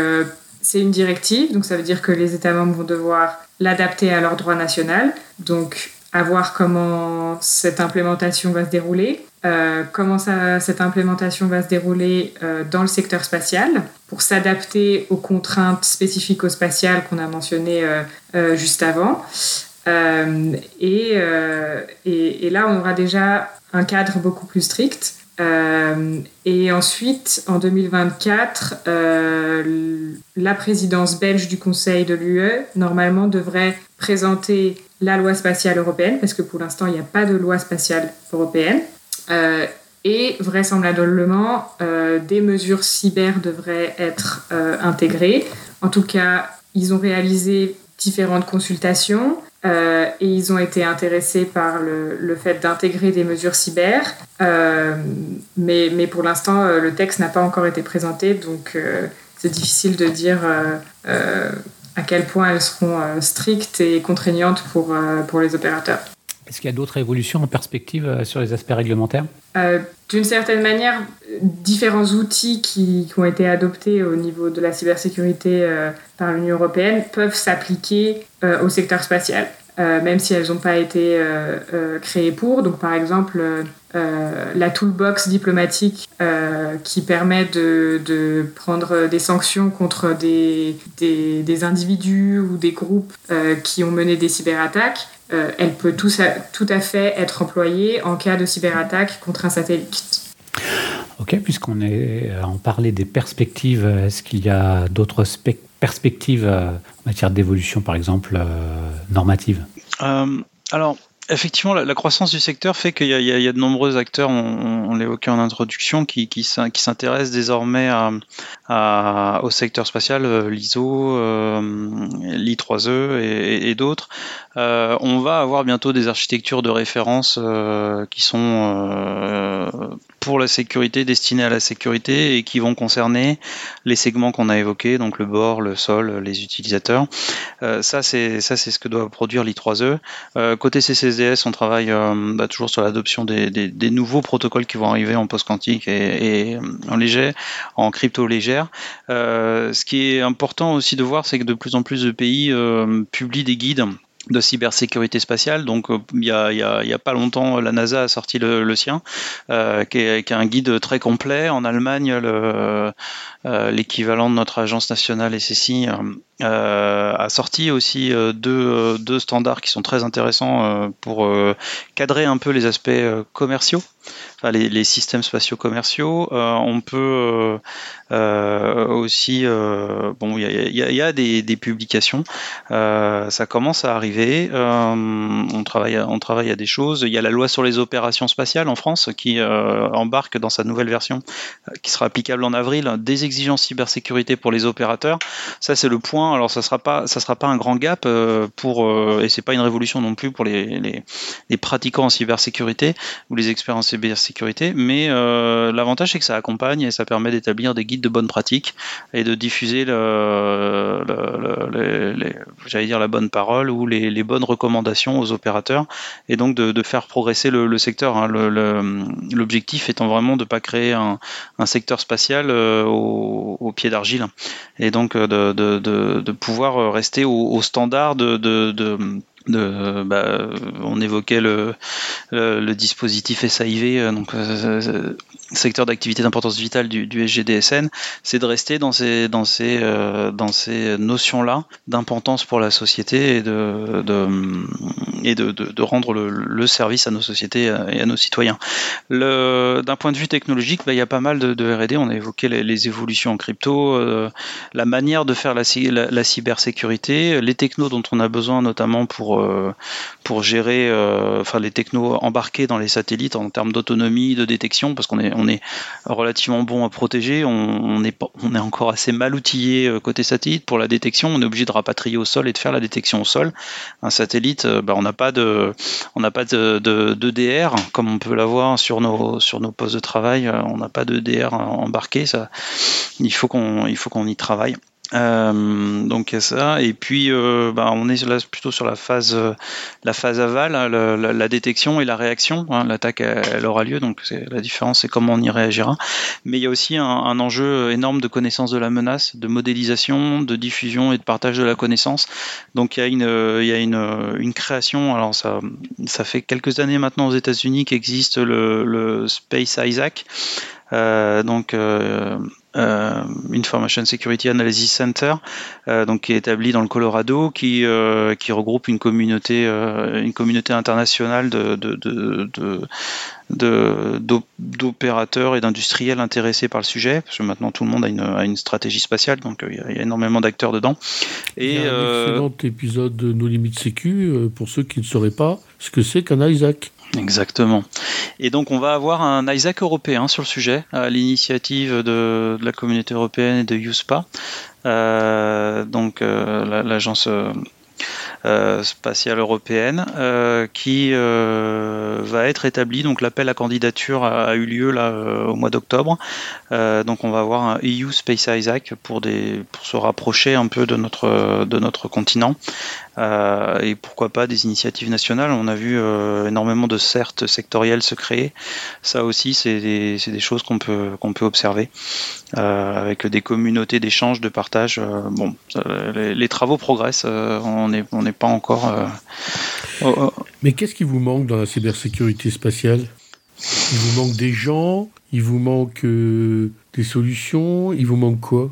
c'est une directive, donc ça veut dire que les États membres vont devoir l'adapter à leur droit national. Donc à voir comment cette implémentation va se dérouler. Euh, comment cette implémentation va se dérouler euh, dans le secteur spatial pour s'adapter aux contraintes spécifiques au spatial qu'on a mentionnées euh, juste avant. Et, et, là, on aura déjà un cadre beaucoup plus strict. Et ensuite, en 2024, la présidence belge du Conseil de l'UE, normalement, devrait présenter la loi spatiale européenne, parce que pour l'instant, il n'y a pas de loi spatiale européenne. Euh, et vraisemblablement, des mesures cyber devraient être intégrées. En tout cas, ils ont réalisé différentes consultations euh, et ils ont été intéressés par le, le fait d'intégrer des mesures cyber. Euh, mais, mais, pour l'instant, euh, le texte n'a pas encore été présenté, donc c'est difficile de dire à quel point elles seront strictes et contraignantes pour, pour les opérateurs. Est-ce qu'il y a d'autres évolutions en perspective sur les aspects réglementaires? D'une certaine manière, différents outils qui, ont été adoptés au niveau de la cybersécurité par l'Union européenne peuvent s'appliquer au secteur spatial. Euh, même si elles n'ont pas été euh, euh, créées pour. Donc, par exemple, la toolbox diplomatique qui permet de, prendre des sanctions contre des, des individus ou des groupes qui ont mené des cyberattaques, elle peut tout, tout à fait être employée en cas de cyberattaque contre un satellite. Ok, puisqu'on est en parlait des perspectives, est-ce qu'il y a d'autres perspectives en matière d'évolution, par exemple, normative? Euh, alors, Effectivement, la, croissance du secteur fait qu'il y, a de nombreux acteurs, on, l'évoquait en introduction, qui, s'intéressent désormais au secteur spatial, euh, l'ISO, euh, l'I3E et, d'autres. on va avoir bientôt des architectures de référence qui sont pour la sécurité, destinées à la sécurité et qui vont concerner les segments qu'on a évoqués, donc le bord, le sol, les utilisateurs. Euh, ça, c'est ce que doit produire l'I3E. Euh, côté On travaille euh, bah, toujours sur l'adoption des, nouveaux protocoles qui vont arriver en post-quantique et, et, en léger, en crypto légère. ce qui est important aussi de voir, c'est que de plus en plus de pays publient des guides de cybersécurité spatiale. Donc, euh, il y, a, pas longtemps, la NASA a sorti le, sien, euh, qui, est, un guide très complet. En Allemagne, le, euh, l'équivalent de notre agence nationale SSI a sorti aussi deux, standards qui sont très intéressants pour cadrer un peu les aspects commerciaux les, systèmes spatiaux commerciaux. Euh, on peut euh, euh, aussi, bon, il y a, des, publications, ça commence à arriver. on travaille, on travaille à des choses. Il y a la loi sur les opérations spatiales en France qui embarque dans sa nouvelle version, qui sera applicable en avril, des exigences cybersécurité pour les opérateurs. Ça, c'est le point. Alors, ça sera pas, ça sera pas un grand gap pour, et c'est pas une révolution non plus pour les, les, les pratiquants en cybersécurité ou les en cybersécurité mais euh, l'avantage c'est que ça accompagne et ça permet d'établir des guides de bonne pratique et de diffuser j'allais dire la bonne parole ou les, bonnes recommandations aux opérateurs et donc de, faire progresser le, secteur. Hein. L'objectif étant vraiment de ne pas créer un, secteur spatial euh, au, pied d'argile et donc euh, de, pouvoir rester au, au standard de bah, on évoquait le, dispositif SAIV, euh, donc euh, euh, secteur d'activité d'importance vitale du, SGDSN, c'est de rester dans ces, dans ces, dans ces notions-là d'importance pour la société et de, et de, de, rendre le, service à nos sociétés et à nos citoyens. D'un point de vue technologique, bah, il y a pas mal de, R&D. On a évoqué les, les évolutions en crypto, la manière de faire la, la, la cybersécurité, les technos dont on a besoin notamment pour euh, pour, gérer euh, enfin, les technos embarqués dans les satellites en termes d'autonomie, de détection, parce qu'on est, relativement bon à protéger. On, est, encore assez mal outillé euh, côté satellite pour la détection. On est obligé de rapatrier au sol et de faire la détection au sol. Un satellite, bah, on n'a pas de, DR comme on peut l'avoir sur nos, postes de travail. On n'a pas de DR embarqué. Il faut qu'on y travaille. Euh, donc il y a ça. Et puis euh, bah, on est plutôt sur la phase euh, la phase aval hein, la, détection et la réaction hein. l'attaque elle, aura lieu donc la différence c'est comment on y réagira. Mais il y a aussi un, enjeu énorme de connaissance de la menace de modélisation de diffusion et de partage de la connaissance. Donc il y a une création. Alors ça fait quelques années maintenant aux États-Unis qu'existe le, le Space Isaac. Donc euh, Information Security Analysis Center, euh, donc qui est établi dans le Colorado, qui, euh, qui regroupe une communauté, une communauté internationale de, de, d'opérateurs et d'industriels intéressés par le sujet, parce que maintenant tout le monde a une, a une stratégie spatiale, donc il y, a énormément d'acteurs dedans. Et il y a un excellent épisode de Nos Limites Sécu, pour ceux qui ne sauraient pas ce que c'est qu'un Isaac. Exactement. Et donc on va avoir un Isaac européen sur le sujet, à l'initiative de, la communauté européenne et de USPA, euh, donc euh, l'agence euh, spatiale européenne, qui va être établie. Donc l'appel à candidature a, eu lieu là au mois d'octobre. donc on va avoir un EU Space Isaac pour, se rapprocher un peu de notre continent. Euh, et pourquoi pas des initiatives nationales. On a vu euh, énormément de certes sectorielles se créer. Ça aussi, c'est des, des, choses qu'on peut, qu'on peut observer euh, avec des communautés d'échange, de partage. bon, les, travaux progressent. on n'est on n'est pas encore. Oh, oh. Mais qu'est-ce qui vous manque dans la cybersécurité spatiale? Il vous manque des gens Il vous manque des solutions Il vous manque quoi?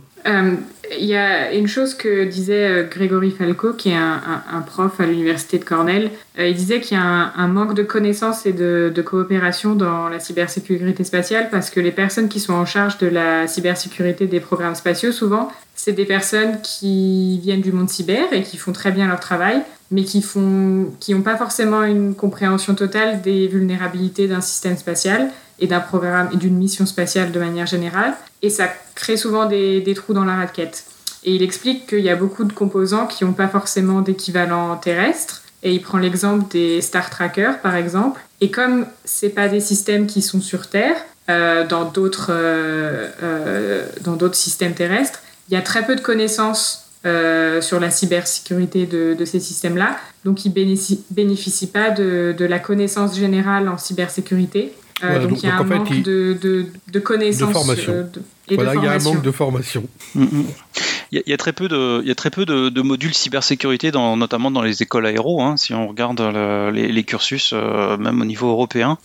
Il y a une chose que disait euh, Grégory Falco, qui est un, prof à l'université de Cornell. Euh, il disait qu'il y a un, manque de connaissances et de, coopération dans la cybersécurité spatiale parce que les personnes qui sont en charge de la cybersécurité des programmes spatiaux, souvent, c'est des personnes qui viennent du monde cyber et qui font très bien leur travail, mais qui n'ont qui pas forcément une compréhension totale des vulnérabilités d'un système spatial et d'un programme et d'une mission spatiale de manière générale. Et ça crée souvent des, des trous dans la raquette. Et il explique qu'il y a beaucoup de composants qui n'ont pas forcément d'équivalent terrestre. Et il prend l'exemple des Star Trackers, par exemple. Et comme ce pas des systèmes qui sont sur Terre, euh, dans d'autres euh, euh, dans d'autres systèmes terrestres, il y a très peu de connaissances sur la cybersécurité de, de ces systèmes-là. Donc, ils bénéficient, bénéficient, pas de, de, la connaissance générale en cybersécurité. Euh, donc, il y a un manque de, de, de, connaissances. De formation. Euh, et voilà, il y a un manque de formation. Mm, mm. Il y, a très peu de, il y a très peu de, modules cybersécurité, dans, notamment dans les écoles aéro. Hein, si on regarde les, cursus, euh, même au niveau européen,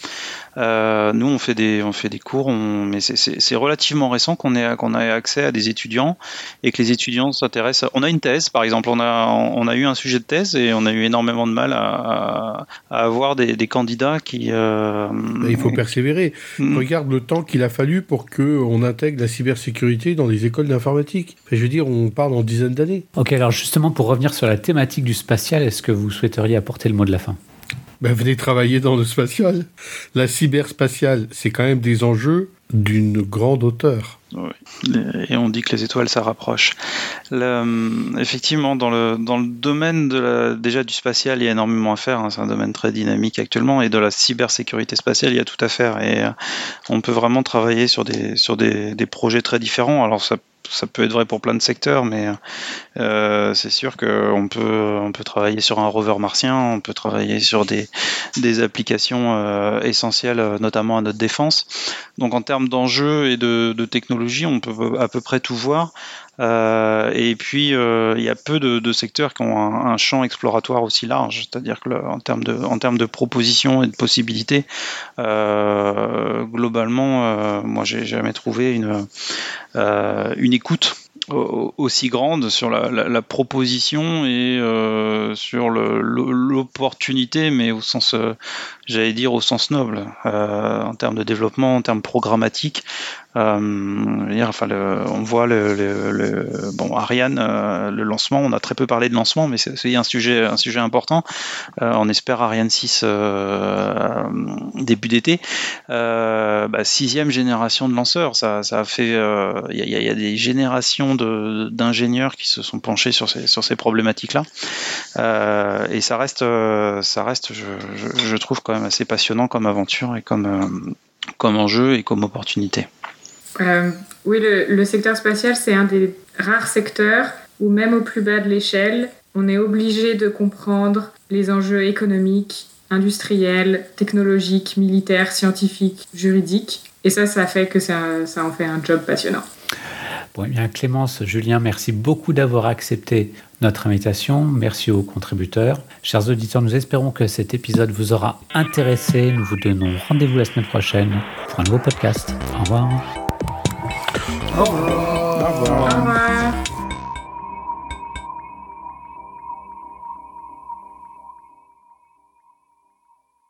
euh, nous, on fait des, on fait des cours, mais c'est relativement récent qu'on ait, qu'on ait accès à des étudiants et que les étudiants s'intéressent. On a une thèse, par exemple, on a, on a eu un sujet de thèse et on a eu énormément de mal à, avoir des, candidats qui. Euh, il faut persévérer. Hmm. Regarde le temps qu'il a fallu pour qu'on intègre la cybersécurité dans les écoles d'informatique. Je veux dire, on parle en dizaines d'années. Ok, alors justement, pour revenir sur la thématique du spatial, est-ce que vous souhaiteriez apporter le mot de la fin? Ben, venez travailler dans le spatial. La cyberspatiale, c'est quand même des enjeux d'une grande hauteur. Oui. Et on dit que les étoiles, ça rapproche. effectivement, dans le, dans le domaine de la, déjà du spatial, il y a énormément à faire. Hein. C'est un domaine très dynamique actuellement. Et de la cybersécurité spatiale, il y a tout à faire. Et euh, on peut vraiment travailler sur des, sur des, des projets très différents. Alors, ça ça peut être vrai pour plein de secteurs, mais euh, c'est sûr qu'on peut, on peut travailler sur un rover martien, on peut travailler sur des, des applications euh, essentielles, notamment à notre défense. Donc en termes d'enjeux et de, de technologie, on peut à peu près tout voir. Euh, et puis, euh, il y a peu de, secteurs qui ont un, champ exploratoire aussi large, c'est-à-dire que en termes de, propositions et de possibilités, euh, globalement, moi, j'ai jamais trouvé une écoute aussi grande sur la, proposition et sur l'opportunité, mais au sens, j'allais dire au sens noble, en termes de développement, en termes programmatiques, euh, on voit le, bon Ariane, euh, le lancement. On a très peu parlé de lancement, mais c'est un sujet, un sujet important. Euh, on espère Ariane 6 début d'été. Bah, sixième génération de lanceurs, ça, ça a fait. Il y, a des générations d'ingénieurs qui se sont penchés sur ces, sur ces problématiques-là, et ça reste, ça reste, je, je, je, trouve quand même assez passionnant comme aventure et comme comme enjeu et comme opportunité. Euh, oui, le, secteur spatial, c'est un des rares secteurs où même au plus bas de l'échelle, on est obligé de comprendre les enjeux économiques, industriels, technologiques, militaires, scientifiques, juridiques. Et ça, ça fait que ça, ça en fait un job passionnant. Bon, eh bien, Clémence, Julien, merci beaucoup d'avoir accepté notre invitation. Merci aux contributeurs. Chers auditeurs, nous espérons que cet épisode vous aura intéressé. Nous vous donnons rendez-vous la semaine prochaine pour un nouveau podcast. Au revoir. Au revoir. Au revoir.